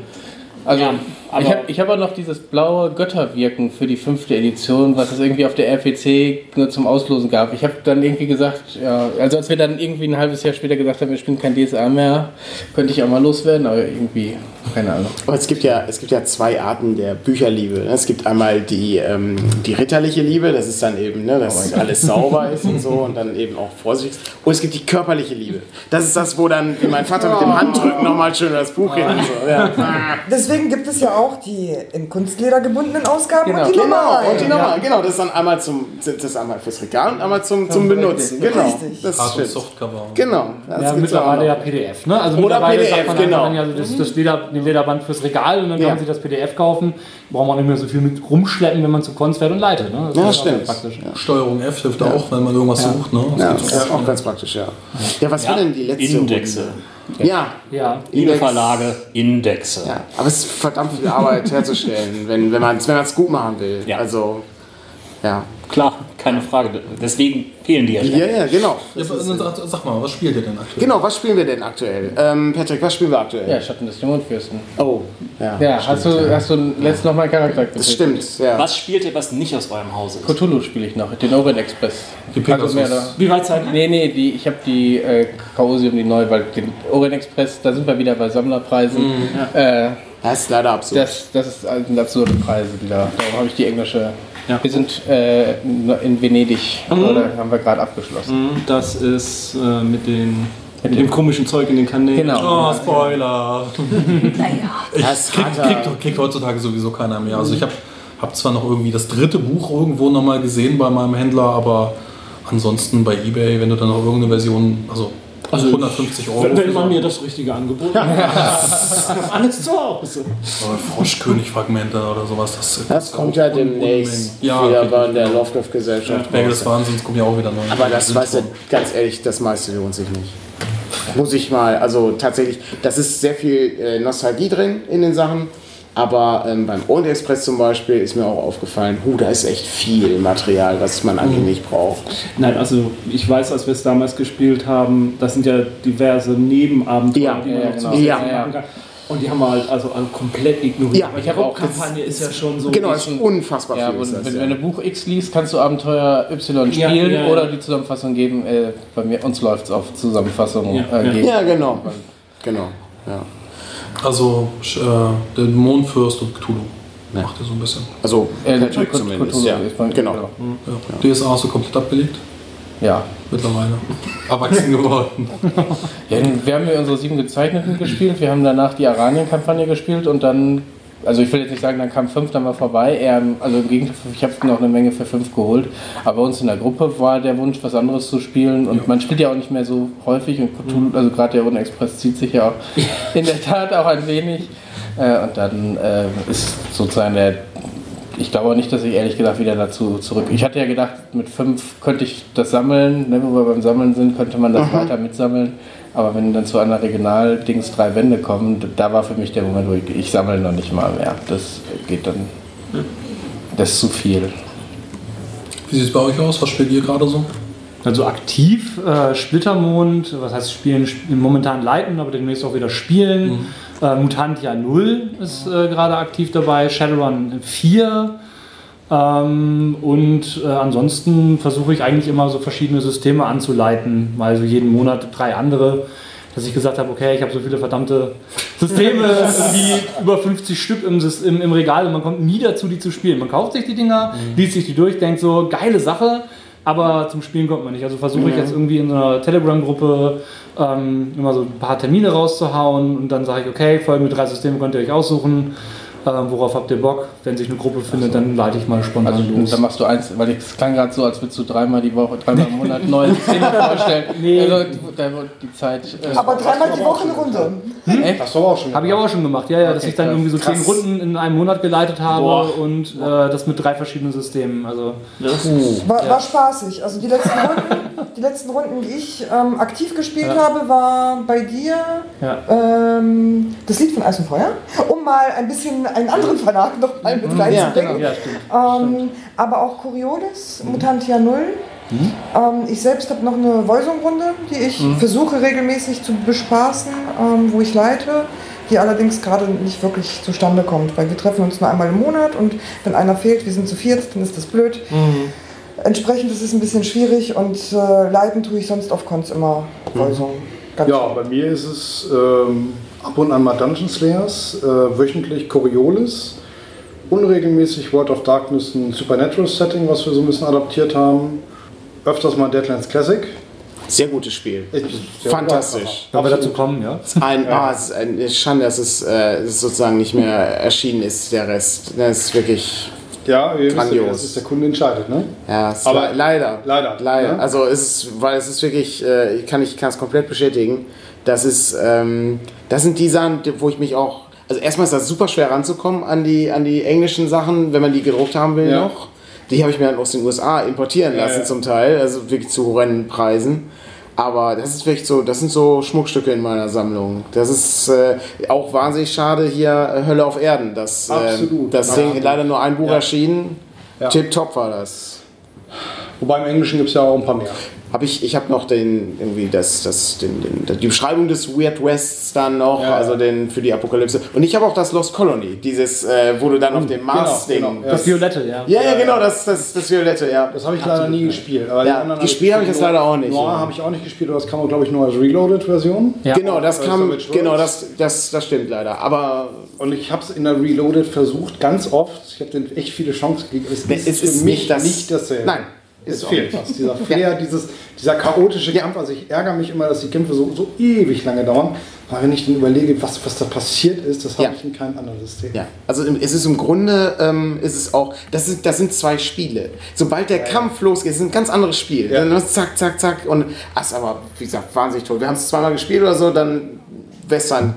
Ja, ich aber- habe ich hab auch noch dieses blaue Götterwirken für die fünfte Edition, was es irgendwie auf der RPC nur zum Auslosen gab. Ich habe dann irgendwie gesagt, ja, also als wir dann irgendwie ein halbes Jahr später gesagt haben, wir spielen kein DSA mehr, könnte ich auch mal loswerden, aber irgendwie, keine Ahnung. Aber es gibt ja, es gibt ja zwei Arten der Bücherliebe. ne? Es gibt einmal die, ähm, die ritterliche Liebe, das ist dann eben, ne, dass alles sauber ist und so und dann eben auch vorsichtig. Und es gibt die körperliche Liebe. Das ist das, wo dann mein Vater mit dem Handrücken nochmal schön das Buch hin und so. Ja. Deswegen gibt es ja auch die in Kunstleder gebundenen Ausgaben und die Genau, normalen. und die normal, genau, das ist dann einmal zum, das ist einmal fürs Regal und einmal zum, zum Benutzen. Genau. Richtig. Das Hard- und stimmt. Softcover. Genau. Das Ja, auch mittlerweile ja. PDF, ne? Also Oder mittlerweile PDF, sagt man genau. einfach, ja, das, das Leder, den Lederband fürs Regal und dann kann Ja. man sich das PDF kaufen. Braucht man nicht mehr so viel mit rumschleppen, wenn man zu Cons fährt und leitet. Ne? Das Ja, ist auch stimmt. praktisch. Steuerung F hilft auch, wenn man irgendwas sucht. Ne? Ja, Das das ist auch ganz praktisch, ja. Ja, was war denn die letzte Indexe. Runde? Ja, Ja. Liebe Index- Verlage, Indexe. Ja, aber es ist verdammt viel Arbeit herzustellen, wenn, wenn man es wenn man's gut machen will. Ja. Also, ja. Klar, keine Frage. Deswegen fehlen die ja. Ja, ja, genau. Ja, aber dann sag, sag mal, was spielt ihr denn aktuell? Genau, was spielen wir denn aktuell? Ähm, Patrick, was spielen wir aktuell? Ja, Schatten des Dämonenfürsten. Oh, ja. Ja, hast du, hast du letztens noch mal einen Charakter Das gespielt? stimmt, ja. Was spielt ihr, was nicht aus eurem Haus ist? Cthulhu spiele ich noch, den Orient Express. Die Pegasus. da- Wie weit seid ihr? Nee, nee, die, ich habe die äh, Chaosium, die neue, weil den Orient Express, da sind wir wieder bei Sammlerpreisen. Äh, Das ist leider absurd. das, das ist also sind absurde Preise, die da. Darum habe ich die englische. Ja. Wir sind äh, in Venedig, oder haben wir gerade abgeschlossen. Das ist äh, mit, den, mit dem komischen Zeug in den Kanälen. Genau. Oh, Spoiler. das Kriegt, hat kriegt, kriegt heutzutage sowieso keiner mehr. Also ich habe hab zwar noch irgendwie das dritte Buch irgendwo nochmal gesehen bei meinem Händler, aber ansonsten bei Ebay, wenn du dann noch irgendeine Version, also, Also 150 Euro. Wenn, wenn so- man mir das richtige Angebot macht. Alles zu Hause. Aber Froschkönig-Fragmente oder sowas. Das, Das kommt ja demnächst Ja, wieder bei der Lovecraft-Gesellschaft. Berge des Wahnsinns kommt ja auch wieder neu. Aber das weißt du, ganz ehrlich, das meiste lohnt sich nicht. Muss ich mal, also tatsächlich, das ist sehr viel äh, Nostalgie drin in den Sachen. Aber ähm, beim Orient Express zum Beispiel ist mir auch aufgefallen, hu, da ist echt viel Material, was man eigentlich nicht braucht. Nein, also ich weiß, als wir es damals gespielt haben, das sind ja diverse Nebenabenteuer, Ja, die man ja, noch genau. Ja. machen kann. Und die haben wir halt also komplett ignoriert. Ja, Aber ich die Hauptkampagne ist ja schon so. Genau, ist unfassbar Ja, viel. ist und das, wenn, ja. wenn du Buch X liest, kannst du Abenteuer Y spielen ja, ja. oder die Zusammenfassung geben. Äh, bei mir, uns läuft es auf Zusammenfassung Ja, äh, ja, genau. Genau. Ja. Also äh, der Mondfürst und Cthulhu. Macht ihr so ein bisschen. Also, Äh, Patrick Cthulhu zumindest. Ja, Ja. ist mein- Genau. Ja. DSA hast du komplett abgelegt? Ja, mittlerweile. Erwachsen geworden. Ja, wir haben ja unsere sieben gezeichneten gespielt, wir haben danach die Aranien-Kampagne gespielt und dann, also ich will jetzt nicht sagen, dann kam fünf dann mal vorbei, eher, also im Gegenteil, ich habe noch eine Menge für fünf geholt, aber bei uns in der Gruppe war der Wunsch, was anderes zu spielen. Und man spielt ja auch nicht mehr so häufig. Und Cthulhu, also gerade der Unexpress zieht sich ja auch in der Tat auch ein wenig. Äh, und dann äh, ist sozusagen der ich glaube nicht, dass ich ehrlich gesagt wieder dazu zurück. Ich hatte ja gedacht, mit fünf könnte ich das sammeln, ne, wo wir beim Sammeln sind, könnte man das weiter mitsammeln. Aber wenn dann zu einer Regional-Dings drei Wände kommen, da war für mich der Moment, wo ich, ich sammle noch nicht mal mehr. Das geht dann. Das ist zu viel. Wie sieht es bei euch aus? Was spielt ihr gerade so? Also aktiv, äh, Splittermond, was heißt spielen, sp momentan leiten, aber demnächst auch wieder spielen. Äh, Mutantia 0 ist äh, gerade aktiv dabei, Shadowrun 4. Ähm, und äh, ansonsten versuche ich eigentlich immer so verschiedene Systeme anzuleiten, mal so jeden Monat drei andere, dass ich gesagt habe, okay, ich habe so viele verdammte Systeme, wie über 50 Stück im, im, im Regal und man kommt nie dazu, die zu spielen. Man kauft sich die Dinger, liest sich die durch, denkt so, geile Sache, aber zum Spielen kommt man nicht. Also versuche ich jetzt irgendwie in so einer Telegram-Gruppe ähm, immer so ein paar Termine rauszuhauen und dann sage ich, okay, folgende drei Systeme könnt ihr euch aussuchen. Ähm, worauf habt ihr Bock? Wenn sich eine Gruppe findet, dann leite ich mal spontan Also los. dann machst du eins, weil es klang gerade so, als würdest du dreimal die Woche, dreimal im Monat neue Systeme vorstellen. Nee. Also da wird die Zeit. Äh, Aber dreimal die Woche eine Runde. Hast du aber auch schon Habe ich auch schon gemacht, ja, ja, dass ich dann irgendwie so zehn Runden in einem Monat geleitet habe Boah. und äh, das mit drei verschiedenen Systemen. Also War, war spaßig. Also die letzten Runden, die letzten Runden, die ich ähm, aktiv gespielt habe, war bei dir Ja. ähm, das Lied von Eis und Feuer, um mal ein bisschen einen anderen Verlag noch mal mit reinzubringen. ja, stimmt. Ähm, aber auch Coriolis, Mutantia Null. Ähm, ich selbst habe noch eine Voisung-Runde, die ich versuche regelmäßig zu bespaßen, ähm, wo ich leite, die allerdings gerade nicht wirklich zustande kommt, weil wir treffen uns nur einmal im Monat und wenn einer fehlt, wir sind zu viert, dann ist das blöd. Entsprechend ist es ein bisschen schwierig und äh, leiten tue ich sonst auf Cons immer Voisung. Ganz Ja, bei mir ist es ähm, ab und an mal Dungeon Slayers, äh, wöchentlich Coriolis, unregelmäßig World of Darkness ein Supernatural Setting, was wir so ein bisschen adaptiert haben, öfters mal Deadlands Classic. Sehr gutes Spiel. Sehr Fantastisch. Wenn wir dazu kommen, ja. Ein, ah, es ist eine Schande, dass es, äh, es sozusagen nicht mehr erschienen ist, der Rest. Das ist wirklich, Ja, ihr wisst Grandios. das ist der Kunde entscheidet, ne? ja, Aber le- leider. leider, Leider. ne? Also es ist, weil es ist wirklich, äh, ich kann ich kann es komplett bestätigen. Das ist, ähm, das sind die Sachen, wo ich mich auch, also erstmal ist das super schwer ranzukommen an die, an die englischen Sachen, wenn man die gedruckt haben will Ja. noch. Die habe ich mir dann aus den USA importieren Ja, lassen ja. zum Teil, also wirklich zu horrenden Preisen. Aber das ist wirklich so, das sind so Schmuckstücke in meiner Sammlung. Das ist äh, auch wahnsinnig schade hier äh, Hölle auf Erden. Das, äh, Absolut. das Ding Absolut. leider nur ein Buch Ja. erschienen. Ja. Tipptopp war das. Wobei im Englischen gibt es ja auch ein paar mehr. Hab ich ich habe noch den, irgendwie das, das, den, den, die Beschreibung des Weird Wests dann noch, Ja, also den für die Apokalypse. Und ich habe auch das Lost Colony, dieses, äh, wo du dann auf dem Mars-Ding. genau, ja. Das Violette, ja. ja, ja, genau, das, das, das Violette, ja. Das habe ich leider nie gespielt. Aber Ja, gespielt habe ich das leider auch nicht, Noir ja. habe ich auch nicht gespielt, aber das kam auch, glaube ich, nur als Reloaded-Version. Ja. Genau, das Weißt kam, genau, das, das, das stimmt leider. Aber Und ich habe es in der Reloaded versucht, ganz oft. Ich habe denen echt viele Chancen gegeben. Es Ne, ist, es für mich nicht das- nicht dasselbe. Nein, es fehlt was. Dieser Flair, dieses, dieser chaotische Kampf. Also ich ärgere mich immer, dass die Kämpfe so, so ewig lange dauern. Weil wenn ich dann überlege, was, was da passiert ist, das habe Ja. ich in keinem anderen System. Ja, also es ist im Grunde, ähm, ist es auch, das, ist, das sind zwei Spiele. Sobald der Kampf losgeht, ist es ein ganz anderes Spiel. Ja. Dann ist zack, zack, zack und das ist aber, wie gesagt, wahnsinnig toll. Wir haben es zweimal gespielt oder so, dann Western,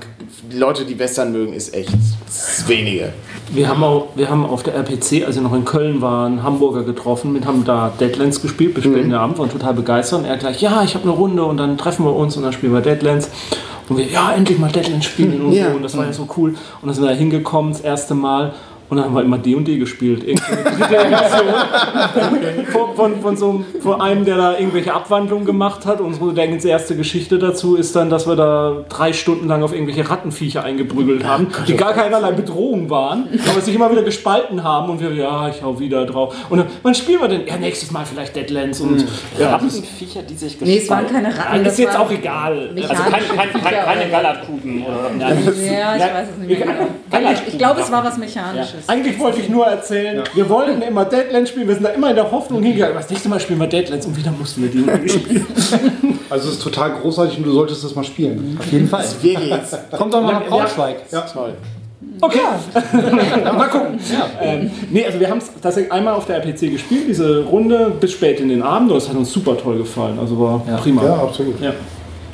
die Leute, die Western mögen, ist echt ist wenige. Wir haben, auch, wir haben auf der RPC, als wir noch in Köln waren, Hamburger getroffen, mit haben da Deadlands gespielt, bis spät in der Abend, waren total begeistert. Und er gleich, ja, ich habe eine Runde und dann treffen wir uns und dann spielen wir Deadlands. Und wir, ja, endlich mal Deadlands spielen und Ja. so. Und das war ja so cool. Und dann sind wir da hingekommen, das erste Mal. Und dann haben wir immer D&D gespielt. Von, von, von, so einem, von einem, der da irgendwelche Abwandlungen gemacht hat. Und unsere denkens erste Geschichte dazu ist dann, dass wir da drei Stunden lang auf irgendwelche Rattenviecher eingeprügelt haben, die gar keinerlei Bedrohung waren, aber sich immer wieder gespalten haben. Und wir, ja, ich hau wieder drauf. Und dann, wann spielen wir denn? Ja, nächstes Mal vielleicht Deadlands. Und ja, Rattenviecher, die sich Nee, es waren keine Ratten. das das ist jetzt auch egal. Also kein, kein, kein, keine Gallertkuchen oder. Ja, ich weiß es nicht mehr genau. Ich, ich glaube, es war was Mechanisches. Eigentlich wollte ich nur erzählen, wir wollten immer Deadlands spielen, wir sind da immer in der Hoffnung hingegangen. Das nächste Mal spielen wir Deadlands und wieder mussten wir die irgendwie spielen. Also es ist total großartig und du solltest das mal spielen. Auf jeden Fall. Wir geht's. Kommt doch mal nach Braunschweig. Ja. Toll. Okay. mal gucken. Ähm, nee, also wir haben es tatsächlich einmal auf der RPC gespielt, diese Runde bis spät in den Abend und es hat uns super toll gefallen. Also war Ja. prima. Ja, absolut. Ja.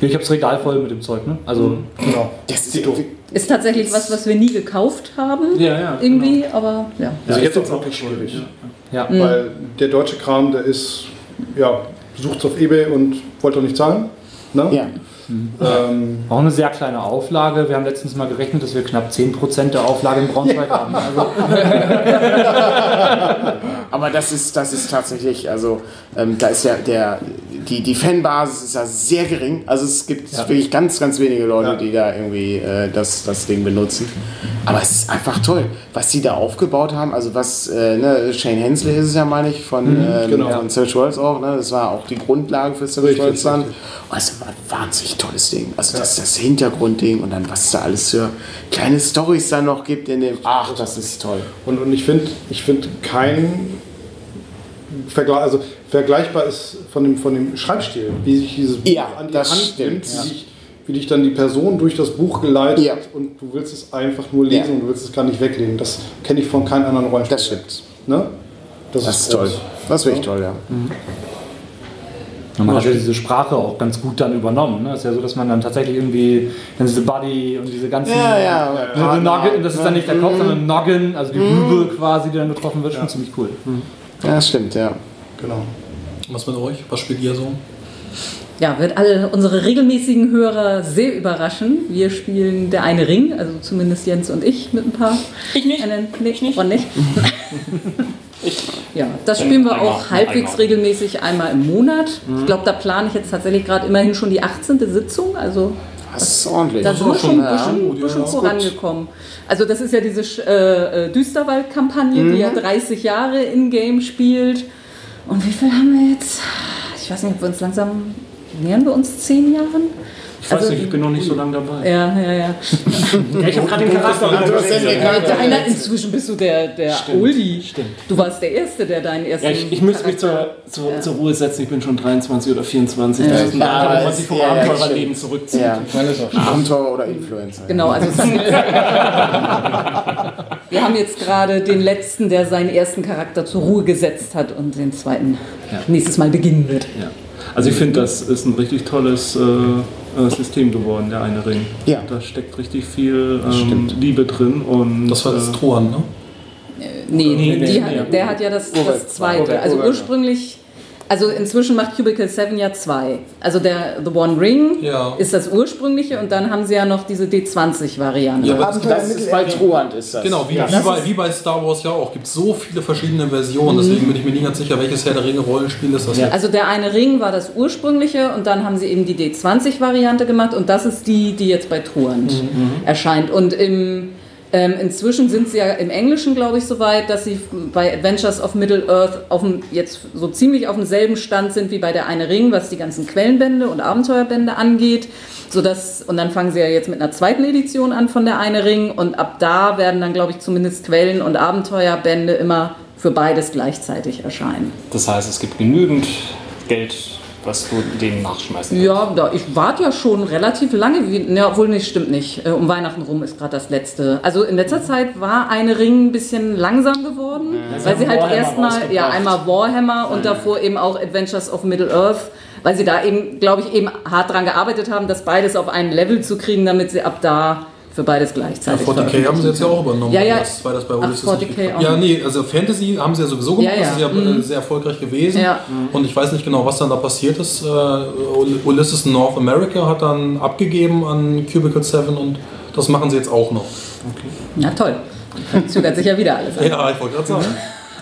Ich hab's Regal voll mit dem Zeug, ne? Also, Genau. Das ist Ist tatsächlich was, was wir nie gekauft haben. Ja, ja, Irgendwie, aber ja. Also jetzt auch auch wirklich schwierig. ja. Weil der deutsche Kram, der ist, ja, sucht auf Ebay und wollte auch nicht zahlen. Ne? ja. Ähm, Auch eine sehr kleine Auflage. Wir haben letztens mal gerechnet, dass wir knapp 10% der Auflage in Braunschweig haben. Also, Aber das ist, das ist tatsächlich, also ähm, da ist ja der, die, die Fanbasis ist ja sehr gering. Also es gibt wirklich ganz, ganz wenige Leute, Ja. die da irgendwie äh, das, das Ding benutzen. Aber es ist einfach toll, was die da aufgebaut haben. Also was, äh, ne, Shane Hensley ist es ja, meine ich, von, ähm, genau. von Savage Worlds auch. Ne? Das war auch die Grundlage für Richtig, Worlds dann. Und es war wahnsinnig tolles Ding. Also das, das Hintergrundding und dann was es da alles für kleine Stories da noch gibt in dem. Ach, das ist toll. und, und ich finde ich find kein Vergleich, also vergleichbar ist von dem, von dem Schreibstil, wie sich dieses Buch Ja, an die das Hand stimmt, nimmt, ja. wie, dich, wie dich dann die Person durch das Buch geleitet Ja. und du willst es einfach nur lesen Ja. und du willst es gar nicht weglegen. Das kenne ich von keinem anderen Rollenspiel. Das stimmt. Ne? Das ist toll. Das ist wirklich toll, ja. Und man hat ja diese Sprache auch ganz gut dann übernommen. Ne? ist ja so, dass man dann tatsächlich irgendwie dann diese Buddy und diese ganzen. Ja, ja, so Noggin, das ist dann nicht der Kopf, Mhm. sondern Noggin, also die Rübe quasi, die dann getroffen wird, schon ziemlich cool. Ja, das stimmt, ja. Genau. Was mit euch? Was spielt ihr so? Ja, wird alle unsere regelmäßigen Hörer sehr überraschen. Wir spielen Der eine Ring, also zumindest Jens und ich mit ein paar. Ich nicht. Einen, nee, Ich nicht. Ron nicht. Ich, Ja, das spielen wir auch halbwegs regelmäßig einmal im Monat. Ich glaube, da plane ich jetzt tatsächlich gerade immerhin schon die 18. Sitzung. Also Das ist ordentlich. da sind wir schon ein bisschen, gut, ja. bisschen vorangekommen. Also das ist ja diese äh, äh, Düsterwald-Kampagne, die ja 30 Jahre in-game spielt. Und wie viel haben wir jetzt? Ich weiß nicht, ob wir uns langsam nähern wir uns zehn Jahren? Ich weiß Also- nicht, ich bin noch nicht so lange dabei. Ja, ja, ja. Ja, ich habe gerade den Charakter. Deiner, inzwischen bist du der, der Oldie. Du warst der Erste, der deinen ersten. Ja, ich, ich müsste mich zur, zur, zur Ruhe setzen, ich bin schon 23 oder 24. Ja. Das ist ein Alter, wo man Ja, sich vom ja, ja, Abenteurerleben zurückzieht. Ja. Ich meine, das ist auch Abenteurer oder Influencer. Genau, also wir haben jetzt gerade den letzten, der seinen ersten Charakter zur Ruhe gesetzt hat und den zweiten nächstes Mal beginnen wird. Ja. Also ich finde, das ist ein richtig tolles äh, System geworden, der eine Ring. Ja. Da steckt richtig viel ähm. Liebe drin und Das war das äh, Troan, ne? Nee, Nee, die, nee, hat- nee. der hat ja das, das zweite. zwei. Also ursprünglich, also inzwischen macht Cubicle 7 ja zwei. Also der The One Ring Ja. ist das ursprüngliche und dann haben sie ja noch diese D20-Variante. Ja, aber das, Das ist bei Truant ist das. genau, wie, Ja. wie, bei, wie bei Star Wars ja auch. gibt so viele verschiedene Versionen, deswegen bin ich mir nie ganz sicher, welches Herr der Ringe Rollenspiel ist das jetzt. Also der eine Ring war das ursprüngliche und dann haben sie eben die D20-Variante gemacht und das ist die, die jetzt bei Truant erscheint. Und im, ähm, inzwischen sind sie ja im Englischen, glaube ich, so weit, dass sie bei Adventures of Middle-earth auf dem, jetzt so ziemlich auf demselben Stand sind wie bei der eine Ring, was die ganzen Quellenbände und Abenteuerbände angeht. Sodass, und dann fangen sie ja jetzt mit einer zweiten Edition an von der eine Ring und ab da werden dann, glaube ich, zumindest Quellen- und Abenteuerbände immer für beides gleichzeitig erscheinen. das heißt, es gibt genügend Geld, was du denen nachschmeißen kannst. Ja, da, ich warte ja schon relativ lange, wie, ne, obwohl nicht, stimmt nicht. Äh, Um Weihnachten rum ist gerade das letzte. Also in letzter Zeit war eine Ring ein bisschen langsam geworden, weil sie halt erstmal, ja, einmal Warhammer und davor eben auch Adventures of Middle-earth, weil sie da eben, glaube ich, eben hart dran gearbeitet haben, das beides auf ein Level zu kriegen, damit sie ab da für beides Ja, gleichzeitig 40k haben sie jetzt ja auch übernommen. Ja, ja. Das war das bei Ach, Ulysses 40K nicht geklappt. auch. Ja, nee, also Fantasy haben sie ja sowieso gemacht. Ja, ja. Das ist ja Mhm. äh, sehr erfolgreich gewesen. Ja. Und ich weiß nicht genau, was dann da passiert ist. Ul- Ulysses North America hat dann abgegeben an Cubicle 7 und das machen sie jetzt auch noch. Ja, toll. Dann zögert sich ja wieder alles an. Ja, ich wollte gerade sagen.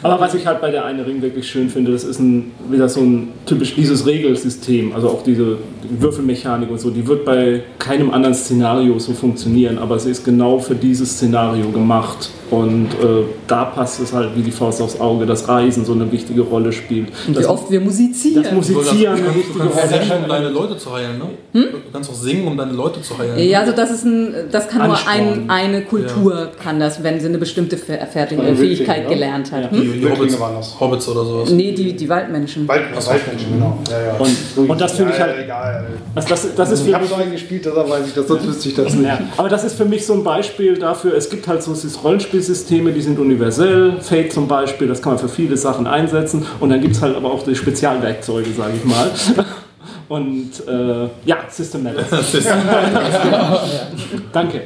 Aber was ich halt bei der eine Ring wirklich schön finde, das ist ein, wieder so ein typisch dieses Regelsystem, also auch diese Würfelmechanik und so, die wird bei keinem anderen Szenario so funktionieren, aber sie ist genau für dieses Szenario gemacht. Und äh, da passt es halt wie die Faust aufs Auge, dass Reisen so eine wichtige Rolle spielt. Und wie Das, oft wir musizieren. das Musizieren eine Du wichtige kannst Rolle singen, um deine Leute zu heilen, ne? Du kannst auch singen, um deine Leute zu heilen. Ja, also das ist ein, das kann nur ein, Ansporn. eine Kultur kann das, wenn sie eine bestimmte Fer- Fertig äh, Fähigkeit ne? gelernt hat. Hm? Die Wildlinge Hobbits, waren das. Hobbits oder sowas. Nee, die, die Waldmenschen. Wald, Waldmenschen, genau. Ja, ja. Und, und das finde ich Ja, halt, egal. also das, das ist Ich habe so einen gespielt, deshalb weiß ich das, sonst wüsste ich das nicht. Ja, aber das ist für mich so ein Beispiel dafür, es gibt halt so diese Rollenspielsysteme, die sind universell. Fate zum Beispiel, das kann man für viele Sachen einsetzen. Und dann gibt es halt aber auch die Spezialwerkzeuge, sage ich mal. Und äh, ja, System Matters. Danke.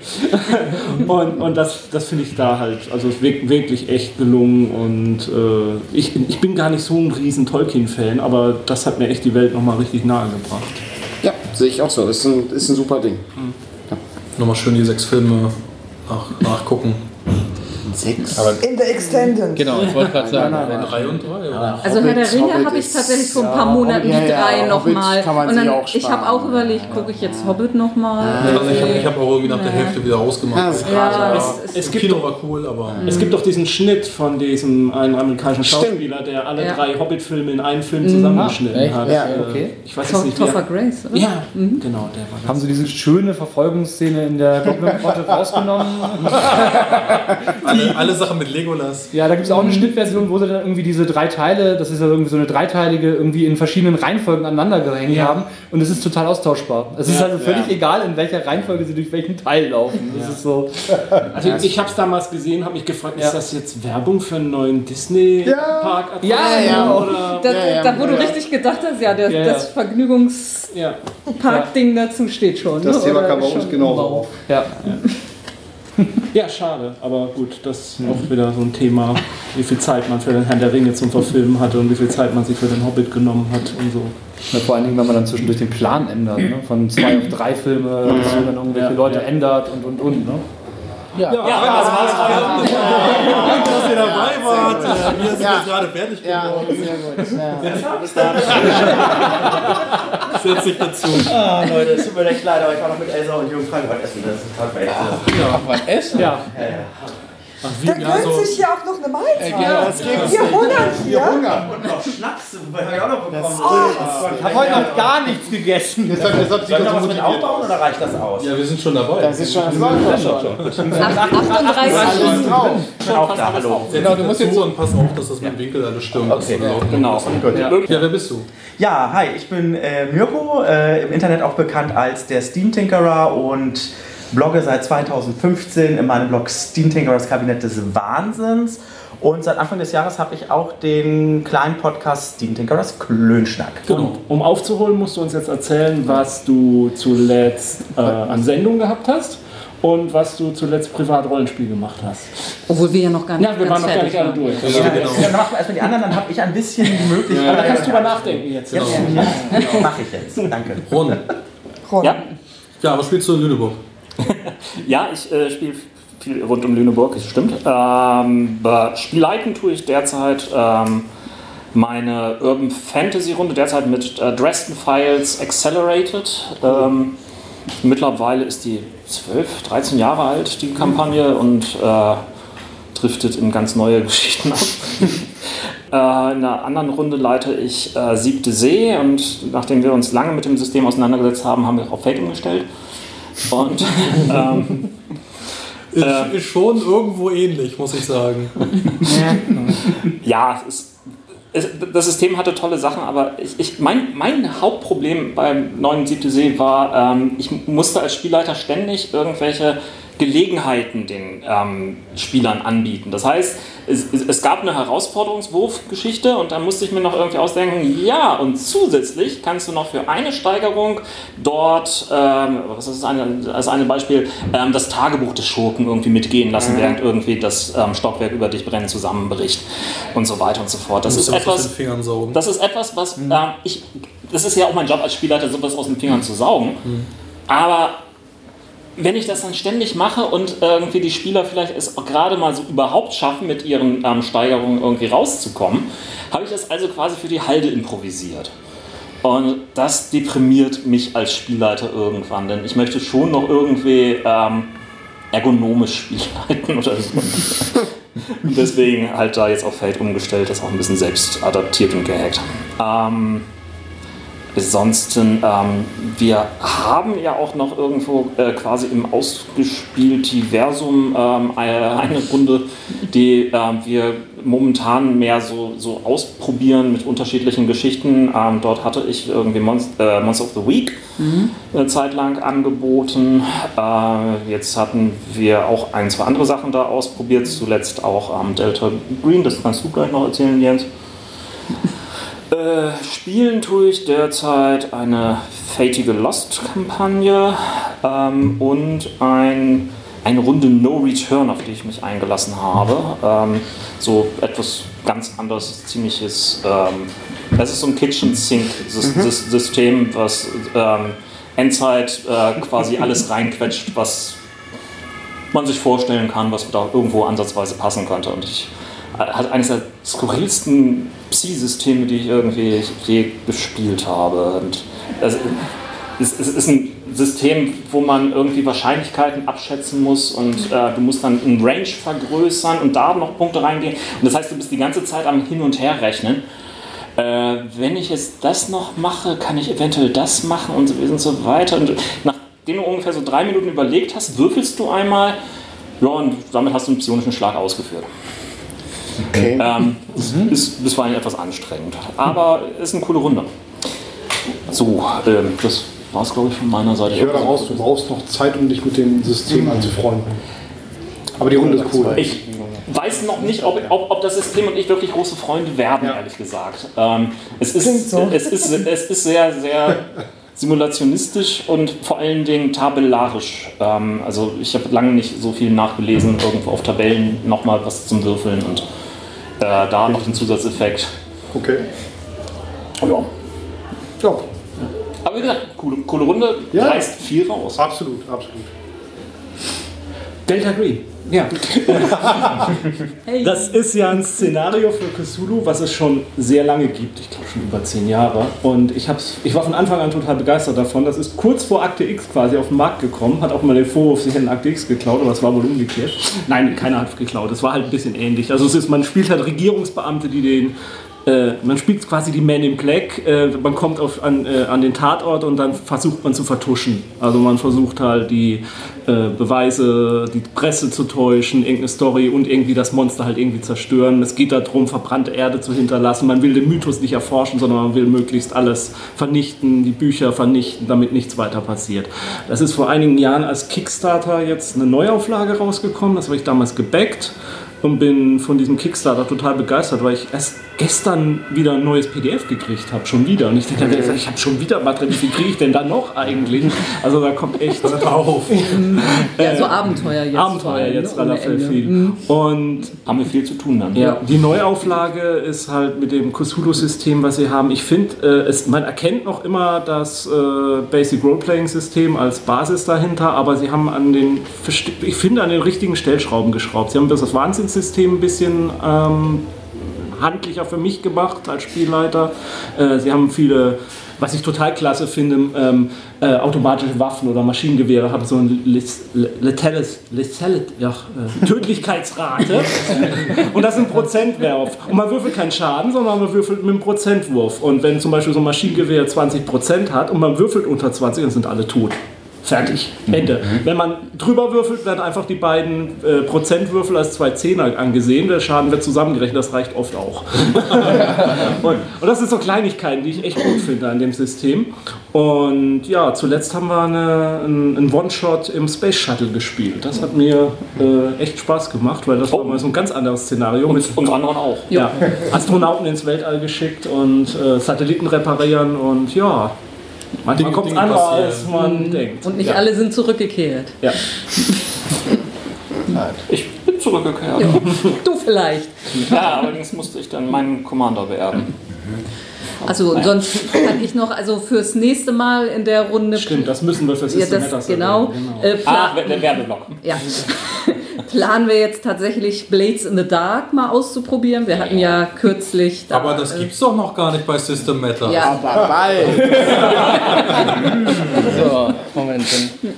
Und, und das, das finde ich da halt, also es ist wirk- wirklich echt gelungen. Und äh, ich, ich bin gar nicht so ein riesen Tolkien-Fan, aber das hat mir echt die Welt nochmal richtig nahe gebracht. Ja, sehe ich auch so. Ist ein, ist ein super Ding. Nochmal schön die sechs Filme nach, nachgucken. Sechs. In der Extended. Genau, ich wollte gerade sagen. wenn- Drei und drei, oder? Also Herr der Ringe habe ich tatsächlich vor ein ja, paar Monaten Hobbit, die ja, drei ja, nochmal. Und ich habe auch überlegt, gucke ich jetzt Hobbit nochmal? Also ich habe hab auch irgendwie nach der Hälfte wieder ausgemacht. Ja, das- Ja, Ja, es, es, Es gibt Kino doch- war cool, aber Es gibt doch diesen Schnitt von diesem einen amerikanischen. Schauspieler, der alle Ja. drei Hobbit-Filme in einen Film zusammengeschnitten echt? hat. Ja, okay. Ich weiß jetzt nicht, Topher. Grace, oder? Ja, genau, der war Haben sie diese schöne Verfolgungsszene in der Goblin-Grotte rausgenommen? alle, alle Sachen mit Legolas. Ja, da gibt es auch eine Schnittversion, wo sie dann irgendwie diese drei Teile, das ist ja irgendwie so eine dreiteilige, irgendwie in verschiedenen Reihenfolgen aneinander gehängt haben. Und es ist total austauschbar. Es ist Ja, also völlig egal, in welcher Reihenfolge sie durch welchen Teil laufen. Das ist so. Also ich habe es damals gesehen, habe mich gefragt, ist das jetzt Werbung für einen neuen Disney-Park? Ja, ja. Oder? Da, Ja, ja, da, wo du ja. richtig gedacht hast, ja, der, Ja, ja. das Vergnügungspark-Ding Ja. dazu steht schon. Das ne? Thema kam bei uns auf. Ja. Ja, schade. Aber gut, das ist auch wieder so ein Thema, wie viel Zeit man für den Herrn der Ringe zum Verfilmen hatte und wie viel Zeit man sich für den Hobbit genommen hat und so. Ja, vor allen Dingen, wenn man dann zwischendurch den Plan ändert, ne? von zwei auf drei Filme, dass man dann irgendwelche Ja. Leute ändert und und und. Ne? Ja, das war's. Danke, dass ihr dabei wart. Wir sind Ja. jetzt gerade fertig Ja, geworden. sehr gut. Ja. Setz dich dazu. Ah, Leute, es tut mir echt leid, aber ich war noch mit Elsa und Jürgen Frank heute essen. Das ist echt so. Ach, was essen? Ja. Da gönnt sich ja auch noch eine Mahlzeit. Ja, das geht. Wir hungern hier. Und noch Schnaps, weil habe ich auch noch bekommen. Ich habe heute noch gar nichts gegessen. Deshalb, deshalb sieht Soll ich das noch so was mit aufbauen oder reicht das aus? Ja, wir sind schon dabei. Das ist schon das läuft schon. 38 Alles drauf. Auch da, hallo. Genau, du musst jetzt so und pass auf, dass das mit dem Winkel alles stimmt. Okay, Genau. Ja, wer bist du? Ja, hi, ich bin äh, Mirko, äh, im Internet auch bekannt als der Steam Tinkerer und blogge seit 2015 in meinem Blog Steam Tinkerers Kabinett des Wahnsinns. Und seit Anfang des Jahres habe ich auch den kleinen Podcast Steam Tinkerers Klönschnack. Und um aufzuholen, musst du uns jetzt erzählen, was du zuletzt äh, an Sendung gehabt hast und was du zuletzt privat Rollenspiel gemacht hast. Obwohl wir ja noch gar nicht Ja, wir waren noch gar nicht alle waren. durch. Ja, ja, dann machen wir erstmal die anderen, dann habe ich ein bisschen die Möglichkeit. Da kannst du drüber nachdenken jetzt. Ja, ja, ja. Mache ich jetzt. Danke. Ron. Ron. Ja, Ja, was spielst du in Lüneburg? ja ich äh, spiele viel rund um Lüneburg, das stimmt. Ähm, Spielleiten tue ich derzeit ähm, meine Urban Fantasy Runde, derzeit mit äh, Dresden Files Accelerated. Ähm, mittlerweile ist die 12, 13 Jahre alt, die Kampagne, und äh, driftet in ganz neue Geschichten ab. Äh, in einer anderen Runde leite ich äh, Siebte See und nachdem wir uns lange mit dem System auseinandergesetzt haben, haben wir auf Fate umgestellt. Und ähm, Ist, Äh. ist schon irgendwo ähnlich, muss ich sagen. ja, es es, das System hatte tolle Sachen, aber ich, ich, mein, mein Hauptproblem beim neuen Siebte See war, ähm, ich musste als Spielleiter ständig irgendwelche Gelegenheiten den ähm, Spielern anbieten. Das heißt, es, es, gab eine Herausforderungswurfgeschichte und da musste ich mir noch irgendwie ausdenken, ja, und zusätzlich kannst du noch für eine Steigerung dort, ähm, was ist eine, als ein Beispiel, ähm, das Tagebuch des Schurken irgendwie mitgehen lassen, während irgendwie das ähm, Stockwerk über dich brennen zusammenbricht und so weiter und so fort. Das ist etwas, das ist etwas, was ähm, ich, das ist ja auch mein Job als Spielleiter, sowas aus den Fingern zu saugen. Aber wenn ich das dann ständig mache und irgendwie die Spieler vielleicht es gerade mal so überhaupt schaffen, mit ihren ähm, Steigerungen irgendwie rauszukommen, habe ich das also quasi für die Halde improvisiert. Und das deprimiert mich als Spielleiter irgendwann, denn ich möchte schon noch irgendwie ähm, ergonomisch Spiel leiten oder so. Deswegen halt da jetzt auf Feld umgestellt, das auch ein bisschen selbst adaptiert und gehackt. Ähm, Ansonsten, ähm, wir haben ja auch noch irgendwo äh, quasi im Ausgespielt-Versum ähm, eine Runde, die äh, wir momentan mehr so, so ausprobieren mit unterschiedlichen Geschichten. Ähm, dort hatte ich irgendwie Monst äh, Monster of the Week mhm. eine Zeit lang angeboten. Äh, jetzt hatten wir auch ein, zwei andere Sachen da ausprobiert, zuletzt auch ähm, Delta Green, das kannst du gleich noch erzählen, Jens. Äh, spielen tue ich derzeit eine Fatige Lost-Kampagne ähm, und ein, eine Runde No Return, auf die ich mich eingelassen habe. Ähm, so etwas ganz anderes, ziemliches. Ähm, das ist so ein Kitchen Sink-System, mhm. was ähm, Endzeit äh, quasi alles reinquetscht, was man sich vorstellen kann, was da irgendwo ansatzweise passen könnte. Und ich hat eines der skurrilsten Psi-Systeme, die ich irgendwie je gespielt habe. Und es, es, es, ist ein System, wo man irgendwie Wahrscheinlichkeiten abschätzen muss und äh, du musst dann einen Range vergrößern und da noch Punkte reingehen. Und das heißt, du bist die ganze Zeit am Hin und Her rechnen. Äh, wenn ich jetzt das noch mache, kann ich eventuell das machen und so, und so weiter. Und nachdem du ungefähr so drei Minuten überlegt hast, würfelst du einmal, ja, und damit hast du einen psionischen Schlag ausgeführt. Okay. Ähm, mhm. ist bisweilen etwas anstrengend, aber ist eine coole Runde. So, ähm, das war es, glaube ich, von meiner Seite. Ich höre daraus, du brauchst noch Zeit, um dich mit dem System mhm. anzufreunden. Aber die Runde ist cool. Ich weiß noch nicht, ob, ob, ob, das System und ich wirklich große Freunde werden, ja. ehrlich gesagt. Ähm, es, ist, so. es, ist, es ist sehr, sehr simulationistisch und vor allen Dingen tabellarisch. Ähm, also ich habe lange nicht so viel nachgelesen, irgendwo auf Tabellen nochmal was zum Würfeln und äh, da noch den Zusatzeffekt. Okay. Ja. Ja. Aber wie gesagt, coole, coole Runde, ja. reißt viel raus. Absolut, absolut. Delta Green. Ja. das ist ja ein Szenario für Cthulhu, was es schon sehr lange gibt. Ich glaube schon über zehn Jahre. Und ich, hab's, ich war von Anfang an total begeistert davon. Das ist kurz vor Akte X quasi auf den Markt gekommen. Hat auch mal den Vorwurf, sie hätten Akte X geklaut, aber es war wohl umgekehrt. Nein, keiner hat geklaut. Es war halt ein bisschen ähnlich. Also es ist, man spielt halt Regierungsbeamte, die den äh, man spielt quasi die Man in Black, äh, man kommt auf, an, äh, an den Tatort und dann versucht man zu vertuschen. Also man versucht halt die äh, Beweise, die Presse zu täuschen, irgendeine Story und irgendwie das Monster halt irgendwie zerstören. Es geht darum, verbrannte Erde zu hinterlassen. Man will den Mythos nicht erforschen, sondern man will möglichst alles vernichten, die Bücher vernichten, damit nichts weiter passiert. Das ist vor einigen Jahren als Kickstarter jetzt eine Neuauflage rausgekommen, das habe ich damals gebackt und bin von diesem Kickstarter total begeistert, weil ich erst gestern wieder ein neues PDF gekriegt habe, schon wieder. Und ich denke, okay. ich habe schon wieder Material, wie kriege ich denn da noch eigentlich? Also da kommt echt drauf. ja, so Abenteuer jetzt. Abenteuer jetzt ne? relativ viel. Mhm. Und haben wir viel zu tun dann. Ja, die Neuauflage ist halt mit dem Cthulhu-System, was sie haben. Ich finde, äh, man erkennt noch immer das äh, Basic Roleplaying-System als Basis dahinter, aber sie haben an den, ich finde, an den richtigen Stellschrauben geschraubt. Sie haben das Wahnsinnssystem ein bisschen ähm, handlicher für mich gemacht als Spielleiter. Äh, sie haben viele was ich total klasse finde, ähm, äh, automatische Waffen oder Maschinengewehre haben so eine Letales, ja, äh, Tödlichkeitsrate und das ist ein Prozentwurf. Und man würfelt keinen Schaden, sondern man würfelt mit einem Prozentwurf. Und wenn zum Beispiel so ein Maschinengewehr 20% hat und man würfelt unter 20, dann sind alle tot. Fertig. Ende. Mhm. Wenn man drüber würfelt, werden einfach die beiden äh, Prozentwürfel als zwei Zehner angesehen. Der Schaden wird zusammengerechnet, das reicht oft auch. und, und, das sind so Kleinigkeiten, die ich echt gut finde an dem System. Und ja, zuletzt haben wir eine, einen One-Shot im Space Shuttle gespielt. Das hat mir äh, echt Spaß gemacht, weil das oh. war mal so ein ganz anderes Szenario. Und, mit, und anderen auch. Ja. Astronauten ins Weltall geschickt und äh, Satelliten reparieren und ja, Manchmal kommt es anders, als man mhm. denkt. Und nicht ja. alle sind zurückgekehrt. Ja. ich bin zurückgekehrt. Ja. Du vielleicht. Ja, allerdings musste ich dann meinen Commander beerben. Also sonst kann ich noch, also fürs nächste Mal in der Runde. Stimmt, das müssen wir für Ja, System das, genau. erwähnen, Äh, Ah, der Werbeblock. ja. Planen wir jetzt tatsächlich Blades in the Dark mal auszuprobieren. Wir hatten ja kürzlich. da, Aber das gibt's doch noch gar nicht bei System Matter. Ja, Aber bald. So, Moment,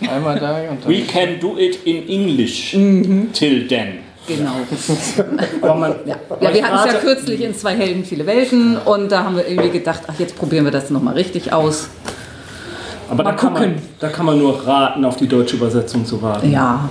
einmal da und dann. We can do it in English. Till then. genau. Aber man, Ja, ja wir hatten es ja kürzlich in zwei Helden, viele Welten und da haben wir irgendwie gedacht, ach, jetzt probieren wir das nochmal richtig aus. aber da Mal kann, man, gucken. da kann man nur raten, auf die deutsche Übersetzung zu warten. Ja,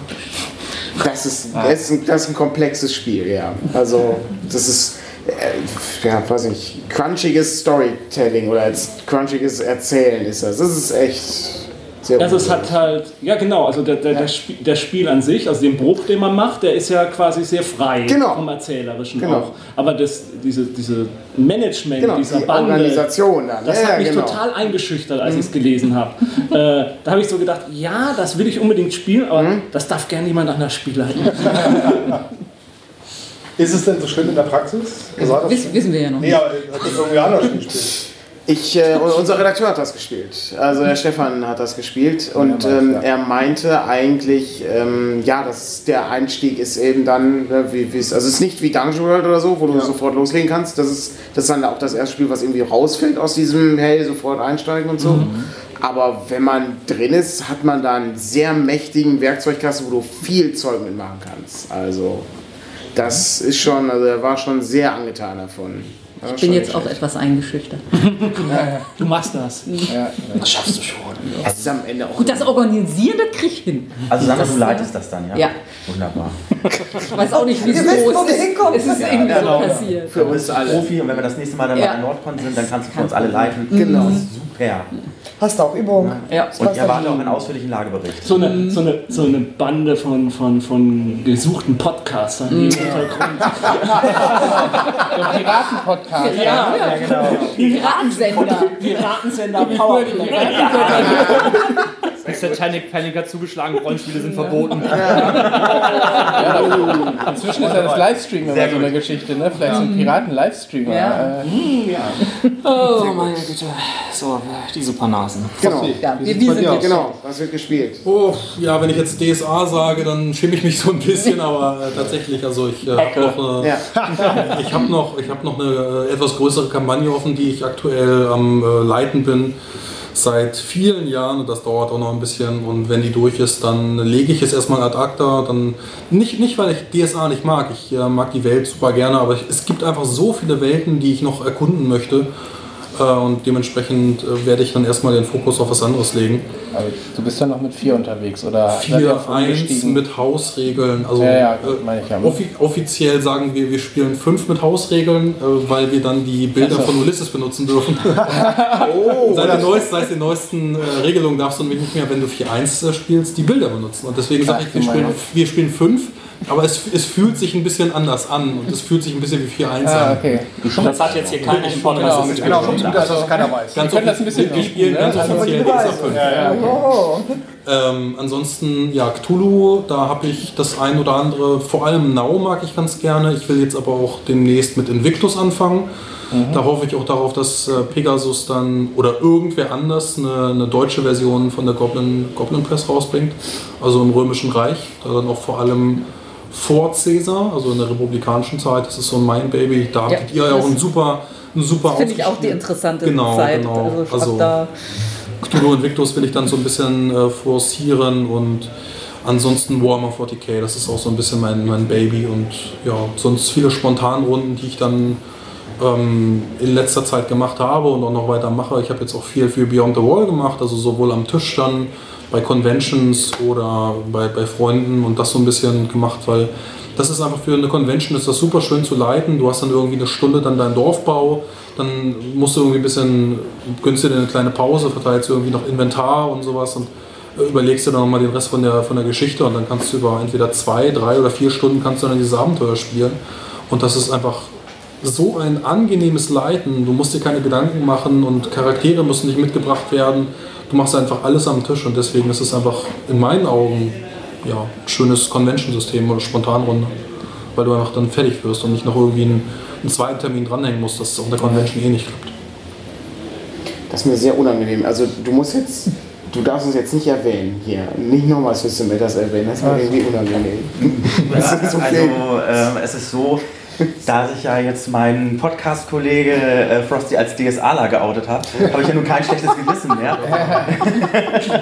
Das ist, das, ist ein, das ist ein komplexes Spiel, ja. Also, das ist, äh, ja, weiß nicht, crunchiges Storytelling oder als crunchiges Erzählen ist das. Das ist echt sehr Also es hat halt, ja genau, also der, der, der, Spiel, der Spiel an sich, also den Bruch, den man macht, der ist ja quasi sehr frei Genau. vom Erzählerischen Genau. auch. Aber das, diese, diese Management Genau, dieser die Bande, Organisation dann. das ja, hat mich genau. total eingeschüchtert, als ich es gelesen habe. äh, da habe ich so gedacht, ja, das will ich unbedingt spielen, aber Mhm. das darf gerne jemand anderes spielen. Ist es denn so schlimm in der Praxis? Sah das- wissen, wissen wir ja noch Nee, nicht. aber hat das irgendwie anders gespielt? Ich, äh, unser Redakteur hat das gespielt. Also der Stefan hat das gespielt und Ja, ähm, ja. er meinte eigentlich, ähm, ja, dass der Einstieg ist eben dann, ne, wie es, also es ist nicht wie Dungeon World oder so, wo du sofort loslegen kannst. Das ist, das ist dann auch das erste Spiel, was irgendwie rausfällt aus diesem Hey, sofort einsteigen und so. Aber wenn man drin ist, hat man da einen sehr mächtigen Werkzeugkasten, wo du viel Zeug mitmachen kannst. Also das ist schon, also er war schon sehr angetan davon. Ich bin jetzt auch etwas eingeschüchtert. Du machst das. Das schaffst du schon. Es ist am Ende auch Gut, das Organisieren, das krieg ich hin. Also Sandra, Das- du leitest das dann, ja? Ja. Wunderbar. Ich weiß auch nicht, wie es wo ist. hinkommen. Es ist irgendwie genau. so passiert. Für uns alle. Profi und wenn wir das nächste Mal dann Ja. mal in Nordcon sind, dann kannst du für uns alle leiten. Genau. Super. Hast du auch Übung? Ja. Und ich erwarte auch einen ausführlichen Lagebericht. So eine, so eine, so eine Bande von, von, von gesuchten Podcastern, die im Hintergrund Der Piraten-Podcast. Ja, Ja, genau. Piratensender. Piratensender Powerplay. Ist der Titanic Paniker zugeschlagen, Rollenspiele sind verboten. Inzwischen ist ja das Livestream immer so eine Geschichte, ne? Vielleicht so ein Piraten-Livestreamer. Ja. Äh, Oh meine Güte. So, die Supernasen. Genau. Ja, wir, wir sind jetzt. Genau, was wird gespielt? Oh, ja, wenn ich jetzt DSA sage, dann schäme ich mich so ein bisschen, aber äh, tatsächlich, also ich äh, habe noch, eine, Ja. ich hab noch, ich hab noch eine äh, etwas größere Kampagne offen, die ich aktuell am äh, Leiten bin. Seit vielen Jahren und das dauert auch noch ein bisschen. Und wenn die durch ist, dann lege ich es erstmal ad acta. Dann nicht, nicht weil ich DSA nicht mag, ich äh, mag die Welt super gerne, aber ich, es gibt einfach so viele Welten, die ich noch erkunden möchte. Äh, und dementsprechend äh, werde ich dann erstmal den Fokus auf was anderes legen. aber du bist ja noch mit vier unterwegs, oder? 4-1 umgestiegen? mit Hausregeln. Also Ja, ja, äh, meine ich ja. offi offiziell sagen wir, wir spielen 5 mit Hausregeln, weil wir dann die Bilder von Ulysses benutzen dürfen. Oh, seit, der neuesten, seit den neuesten äh, Regelungen darfst du nämlich nicht mehr, wenn du 4-1 äh, spielst, die Bilder benutzen. Und deswegen sage ich, wir spielen, wir spielen 5, aber es, es fühlt sich ein bisschen anders an und es fühlt sich ein bisschen wie 4-1 Ah, an. okay. Das hat jetzt hier keiner im Podcast Genau. Genau, schon gut, dass das keiner weiß. Ganz Wir können das ein bisschen spielen ne? ganz Also- offiziell DSA 5. Oh. Ähm, ansonsten, ja, Cthulhu, da habe ich das ein oder andere, vor allem Now mag ich ganz gerne. Ich will jetzt aber auch demnächst mit Invictus anfangen. Da hoffe ich auch darauf, dass äh, Pegasus dann oder irgendwer anders eine, eine deutsche Version von der Goblin, Goblin Press rausbringt. Also im Römischen Reich. Da dann auch vor allem vor Caesar, also in der republikanischen Zeit. Das ist so mein Baby. Da Ja, habt ihr ja auch das ein super, ein super Finde ich auch die interessante Genau, Zeit. genau. Also, ich Also- da Cthulhu Invictus will ich dann so ein bisschen äh, forcieren und ansonsten Warhammer 40k, das ist auch so ein bisschen mein, mein Baby und ja, sonst viele Spontanrunden, die ich dann ähm, in letzter Zeit gemacht habe und auch noch weiter mache. Ich habe jetzt auch viel für Beyond the Wall gemacht, also sowohl am Tisch dann bei Conventions oder bei, bei Freunden und das so ein bisschen gemacht, weil das ist einfach für eine Convention ist das super schön zu leiten. Du hast dann irgendwie eine Stunde dann deinen Dorfbau, dann musst du irgendwie ein bisschen, gönnst dir eine kleine Pause, verteilst irgendwie noch Inventar und sowas und äh, überlegst dir dann nochmal den Rest von der, von der Geschichte und dann kannst du über entweder zwei, drei oder vier Stunden kannst du dann dieses Abenteuer spielen. Und das ist einfach so ein angenehmes Leiten. Du musst dir keine Gedanken machen und Charaktere müssen nicht mitgebracht werden. Du machst einfach alles am Tisch und deswegen ist es einfach in meinen Augen ja, ein schönes Convention-System oder Spontanrunde. Weil du einfach dann fertig wirst und nicht noch irgendwie einen, einen zweiten Termin dranhängen musst, dass es auf der Convention eh nicht klappt. Das ist mir sehr unangenehm. Also du musst jetzt, du darfst es jetzt nicht erwähnen hier. Nicht nochmal System das erwähnen, das ist mir irgendwie unangenehm. Das ist Also, ähm, es ist so, da sich ja jetzt mein Podcast-Kollege äh, Frosty als DSAler geoutet hat, habe ich ja nun kein schlechtes Gewissen mehr.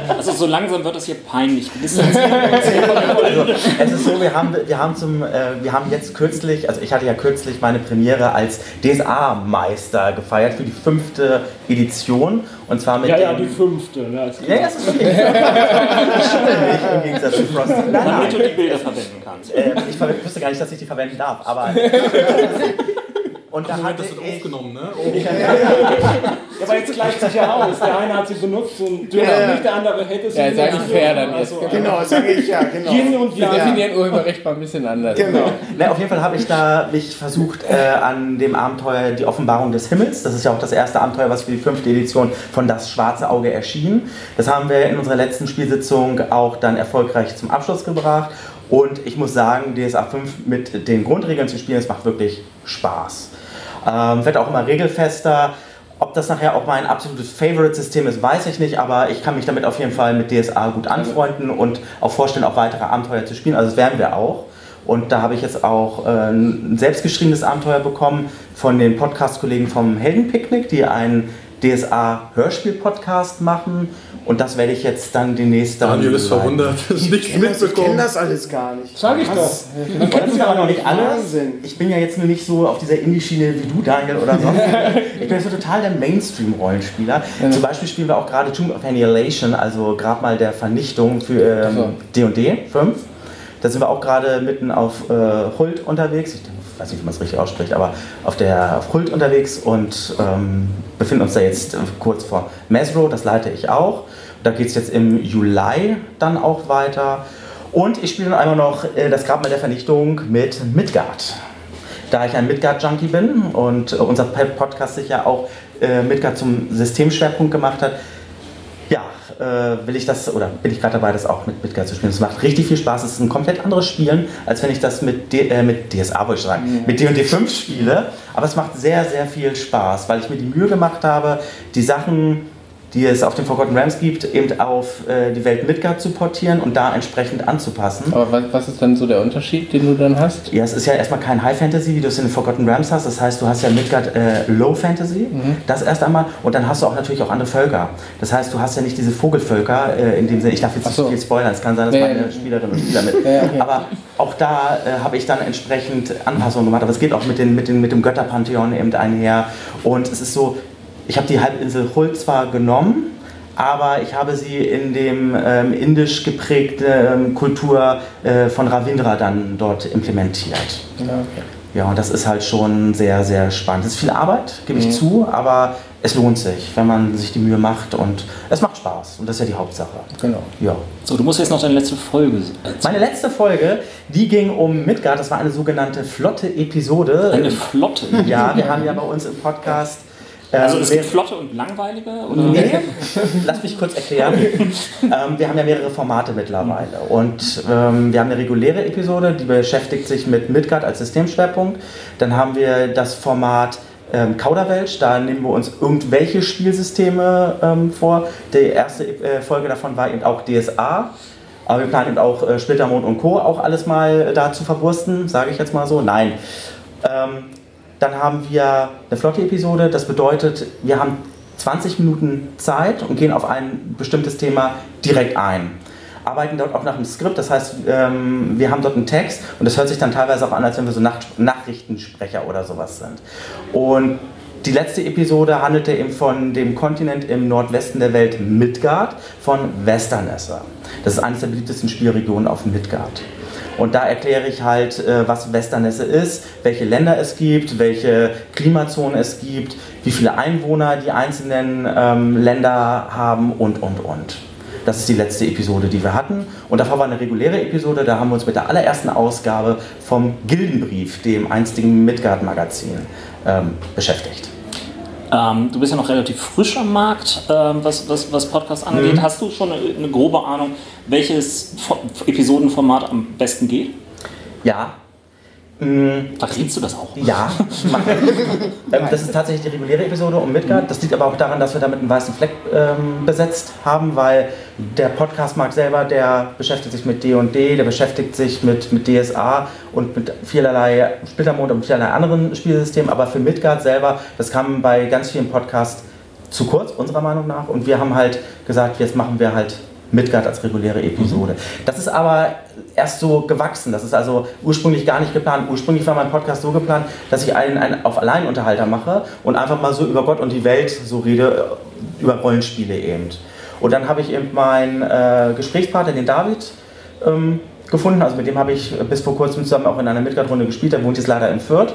Also so langsam wird es hier peinlich. Also, es ist so, wir haben, wir haben zum, äh, wir haben jetzt kürzlich, also ich hatte ja kürzlich meine Premiere als DSA-Meister gefeiert für die fünfte Edition und zwar mit Ja, ja, die fünfte. Ja, ist Ja, es ist schimmel nicht im Gegensatz zu Frosty. Nein. Damit du die Bilder verwenden kannst. Äh, ich ver- wusste gar nicht, dass ich die verwenden darf, aber. Und da Moment, hatte das wird ich. aufgenommen, ne? Ja, aber jetzt gleicht sich ja aus. Der eine hat sie benutzt und der Ja. nicht, der andere hätte sie Ja, ist eigentlich benutzt. fair dann jetzt. Also, Genau, sage ich ja, genau. Yin und Wir Yang. definieren Urheberrecht mal ein bisschen anders. Genau. Ne, auf jeden Fall habe ich da mich versucht äh, an dem Abenteuer Die Offenbarung des Himmels. Das ist ja auch das erste Abenteuer, was für die fünfte Edition von Das Schwarze Auge erschien. Das haben wir in unserer letzten Spielsitzung auch dann erfolgreich zum Abschluss gebracht. Und ich muss sagen, DSA 5 mit den Grundregeln zu spielen, es macht wirklich Spaß. Ähm, wird auch immer regelfester. Ob das nachher auch mein absolutes Favorite-System ist, weiß ich nicht, aber ich kann mich damit auf jeden Fall mit DSA gut anfreunden und auch vorstellen, auch weitere Abenteuer zu spielen. Also das werden wir auch. Und da habe ich jetzt auch äh, ein selbstgeschriebenes Abenteuer bekommen von den Podcast-Kollegen vom Heldenpicknick, die einen DSA-Hörspiel-Podcast machen. Und das werde ich jetzt dann demnächst dann. Daniel ist verwundert, das ist nichts Ich kenne mitbekommen. das alles gar nicht. Sag ich doch. Das ist aber noch nicht alles. Wahnsinn. Ich bin ja jetzt nur nicht so auf dieser Indie-Schiene wie du, Daniel, oder sonst. ich bin so total der Mainstream-Rollenspieler. Zum Beispiel spielen wir auch gerade Tomb of Annihilation, also Grabmal der Vernichtung für ähm, D&D 5. Da sind wir auch gerade mitten auf äh, Hult unterwegs. Ich weiß nicht, wie man es richtig ausspricht, aber auf der auf Hult unterwegs und ähm, befinden uns da jetzt kurz vor Mesro, das leite ich auch. Da geht es jetzt im Juli dann auch weiter. Und ich spiele dann einmal noch äh, das Grabmal der Vernichtung mit Midgard. Da ich ein Midgard-Junkie bin und äh, unser Podcast sich ja auch äh, Midgard zum Systemschwerpunkt gemacht hat, äh, will ich das, oder bin ich gerade dabei, das auch mit Midgard zu spielen. Es macht richtig viel Spaß. Es ist ein komplett anderes Spielen, als wenn ich das mit, D, äh, mit DSA, wollte ich sagen, mit D&D 5 spiele. Aber es macht sehr, sehr viel Spaß, weil ich mir die Mühe gemacht habe, die Sachen, die es auf den Forgotten Realms gibt, eben auf äh, die Welt Midgard zu portieren und da entsprechend anzupassen. Aber was, was ist dann so der Unterschied, den du dann hast? Ja, es ist ja erstmal kein High Fantasy, wie du es in den Forgotten Realms hast. Das heißt, du hast ja Midgard äh, Low Fantasy, das erst einmal. Und dann hast du auch natürlich auch andere Völker. Das heißt, du hast ja nicht diese Vogelvölker äh, in dem Sinne. Ich darf jetzt so. nicht viel spoilern, es kann sein, dass Ja, meine. Spielerinnen und Spieler mit. Ja, okay. Aber auch da äh, habe ich dann entsprechend Anpassungen gemacht. Aber es geht auch mit, den, mit, den, mit dem Götterpantheon eben einher. Und es ist so, ich habe die Halbinsel Hul zwar genommen, aber ich habe sie in dem ähm, indisch geprägte ähm, Kultur äh, von Ravindra dann dort implementiert. Ja, okay. Ja, und das ist halt schon sehr, sehr spannend. Es ist viel Arbeit, gebe ich zu, aber es lohnt sich, wenn man sich die Mühe macht und es macht Spaß. Und das ist ja die Hauptsache. Genau. Ja. So, du musst jetzt noch deine letzte Folge erzählen. Meine letzte Folge, die ging um Midgard. Das war eine sogenannte flotte Episode. Eine Flotte. ja, wir haben ja bei uns im Podcast. Also ähm, es gibt Flotte und langweilige? Oder? Nee, lass mich kurz erklären. ähm, wir haben ja mehrere Formate mittlerweile. Und ähm, wir haben eine reguläre Episode, die beschäftigt sich mit Midgard als Systemschwerpunkt. Dann haben wir das Format ähm, Kauderwelsch, da nehmen wir uns irgendwelche Spielsysteme ähm, vor. Die erste äh, Folge davon war eben auch DSA. Aber wir planen eben auch äh, Splittermond und Co. auch alles mal da zu verwursten, sage ich jetzt mal so. Nein. Ähm, dann haben wir eine flotte Episode. Das bedeutet, wir haben 20 Minuten Zeit und gehen auf ein bestimmtes Thema direkt ein. Arbeiten dort auch nach einem Skript, das heißt, ähm, wir haben dort einen Text und das hört sich dann teilweise auch an, als wenn wir so Nach Nachrichtensprecher oder sowas sind. Und die letzte Episode handelte eben von dem Kontinent im Nordwesten der Welt Midgard, von Westernesse. Das ist eines der beliebtesten Spielregionen auf Midgard. Und da erkläre ich halt, äh, was Westernesse ist, welche Länder es gibt, welche Klimazonen es gibt, wie viele Einwohner die einzelnen ähm, Länder haben und, und, und. Das ist die letzte Episode, die wir hatten. Und davor war eine reguläre Episode, da haben wir uns mit der allerersten Ausgabe vom Gildenbrief, dem einstigen Midgard-Magazin, ähm, beschäfdigt. Ähm, du bist ja noch relativ frisch am Markt, ähm, was, was, was Podcast angeht. Mhm. Hast du schon eine, eine grobe Ahnung, welches Fo- Episodenformat am besten geht? Ja, Verrätst du das auch? Ja, ähm, das ist tatsächlich die reguläre Episode um Midgard. Das liegt aber auch daran, dass wir damit einen weißen Fleck ähm, besetzt haben, weil der Podcast Markt selber, der beschäftigt sich mit D&D, der beschäftigt sich mit, mit DSA und mit vielerlei Splittermond und vielerlei anderen Spielsystemen. Aber für Midgard selber, das kam bei ganz vielen Podcasts zu kurz, unserer Meinung nach. Und wir haben halt gesagt, jetzt machen wir halt Midgard als reguläre Episode. Das ist aber erst so gewachsen. Das ist also ursprünglich gar nicht geplant. Ursprünglich war mein Podcast so geplant, dass ich einen, einen auf Alleinunterhalter mache und einfach mal so über Gott und die Welt so rede, äh, über Rollenspiele eben. Und dann habe ich eben meinen äh, Gesprächspartner, den David, ähm, gefunden. Also mit dem habe ich bis vor kurzem zusammen auch in einer Midgard-Runde gespielt. Der wohnt jetzt leider in Fürth.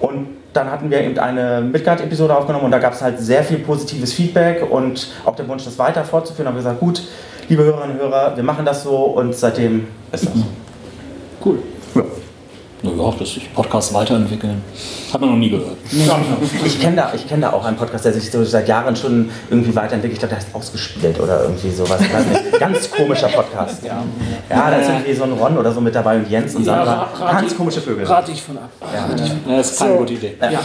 Und dann hatten wir eben eine Midgard-Episode aufgenommen und da gab es halt sehr viel positives Feedback und auch der Wunsch, das weiter fortzuführen. haben wir gesagt, gut, liebe Hörerinnen und Hörer, wir machen das so und seitdem ist das. Cool. Ja. Naja, dass sich Podcasts weiterentwickeln. Hat man noch nie gehört. Ich kenne da, ich kenn da auch einen Podcast, der sich so seit Jahren schon irgendwie weiterentwickelt. Ich glaube, der heißt Ausgespielt oder irgendwie sowas. Ich weiß nicht. Ganz komischer Podcast. Ja, ja da ist irgendwie so ein Ron oder so mit dabei und Jens und Sandra. Ganz komische Vögel. Rate ich von ab. Ja. Ja, das ist keine So. gute Idee. Ja.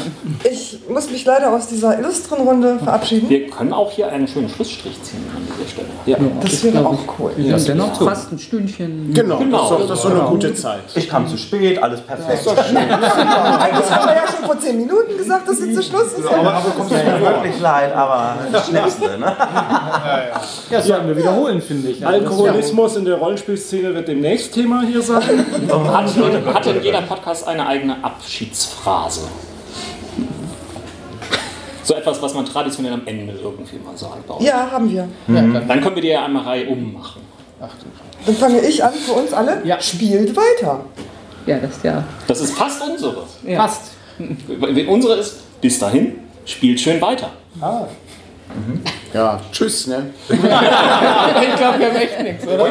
Ich muss mich leider aus dieser illustren Runde verabschieden. Wir können auch hier einen schönen Schlussstrich ziehen an dieser Stelle. Ja. Das wäre auch cool. Ja, dennoch so. Fast ein Stündchen. Genau, Genau. das ist doch das ist so eine gute Zeit. Ich kam zu spät, alles perfekt. Eigentlich haben wir ja schon vor 10 Minuten gesagt, dass jetzt zu Schluss ist. Tut mir wirklich leid, aber Schnipsel, ne? Ja, das sollten wir wiederholen, finde ich. Also das- Alkoholismus in der Rollenspielszene wird demnächst Thema hier sein. Hat, hat denn jeder Podcast eine eigene Abschiedsphrase? So etwas, was man traditionell am Ende irgendwie mal sagt. bei uns. Ja, haben wir. Dann können wir die ja einmal Reihe ummachen. Dann fange ich an für uns alle. Ja. Spielt weiter. Ja, das ist ja. Das ist fast unsere. Fast. Unsere ist bis dahin, spielt schön weiter. Ja, tschüss, ne? ich glaube, wir haben echt nichts, oder?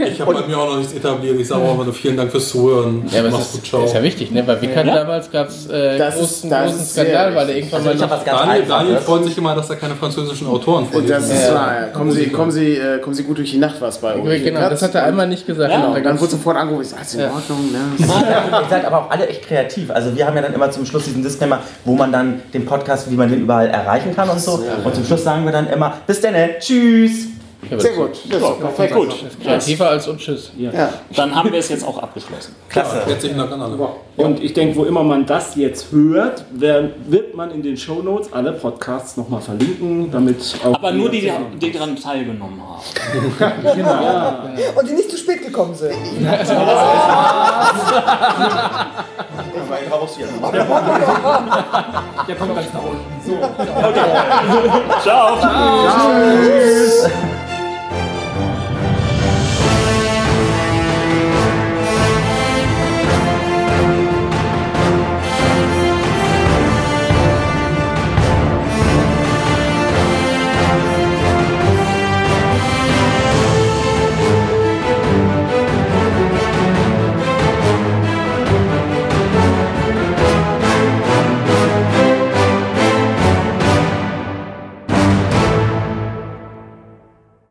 Ich habe bei mir auch noch nichts etabliert. Ich sage auch immer nur vielen Dank fürs Zuhören. Ja, aber Mach's es gut, ist, ciao. ist ja wichtig, ne? Bei Wickert damals gab es äh, ist- großen, das großen ist Skandal, weil er irgendwann Also ich mal habe was ganz Daniel, Daniel freut sich immer, dass er keine französischen Autoren Und vorliest. das ist wahr. Kommen Sie, kommen, Sie, äh, kommen Sie gut durch die Nacht, was bei uns. Genau, das hat er einmal nicht gesagt. Ja. Genau. Und dann wurde sofort angerufen, ich sage, ist in Ordnung, ne? Ihr seid aber auch alle echt kreativ. Also wir haben ja dann immer zum Schluss diesen Disclaimer, wo man dann den Podcast, wie man den überall erreichen kann und so. Und zum Schluss sagen wir dann immer, bis dann, tschüss. Sehr gut. Das ist doch perfekt. Gut, Kreativer als uns Tschüss. Ja. dann haben wir es jetzt auch abgeschlossen. Klasse. Herzlichen Dank an alle. Und ich denke, wo immer man das jetzt hört, wird man in den Shownotes alle Podcasts nochmal verlinken, damit auch. Aber nur die, die daran teilgenommen haben. Und die nicht zu spät gekommen sind. Der kommt ganz nach unten. Ciao. Tschüss.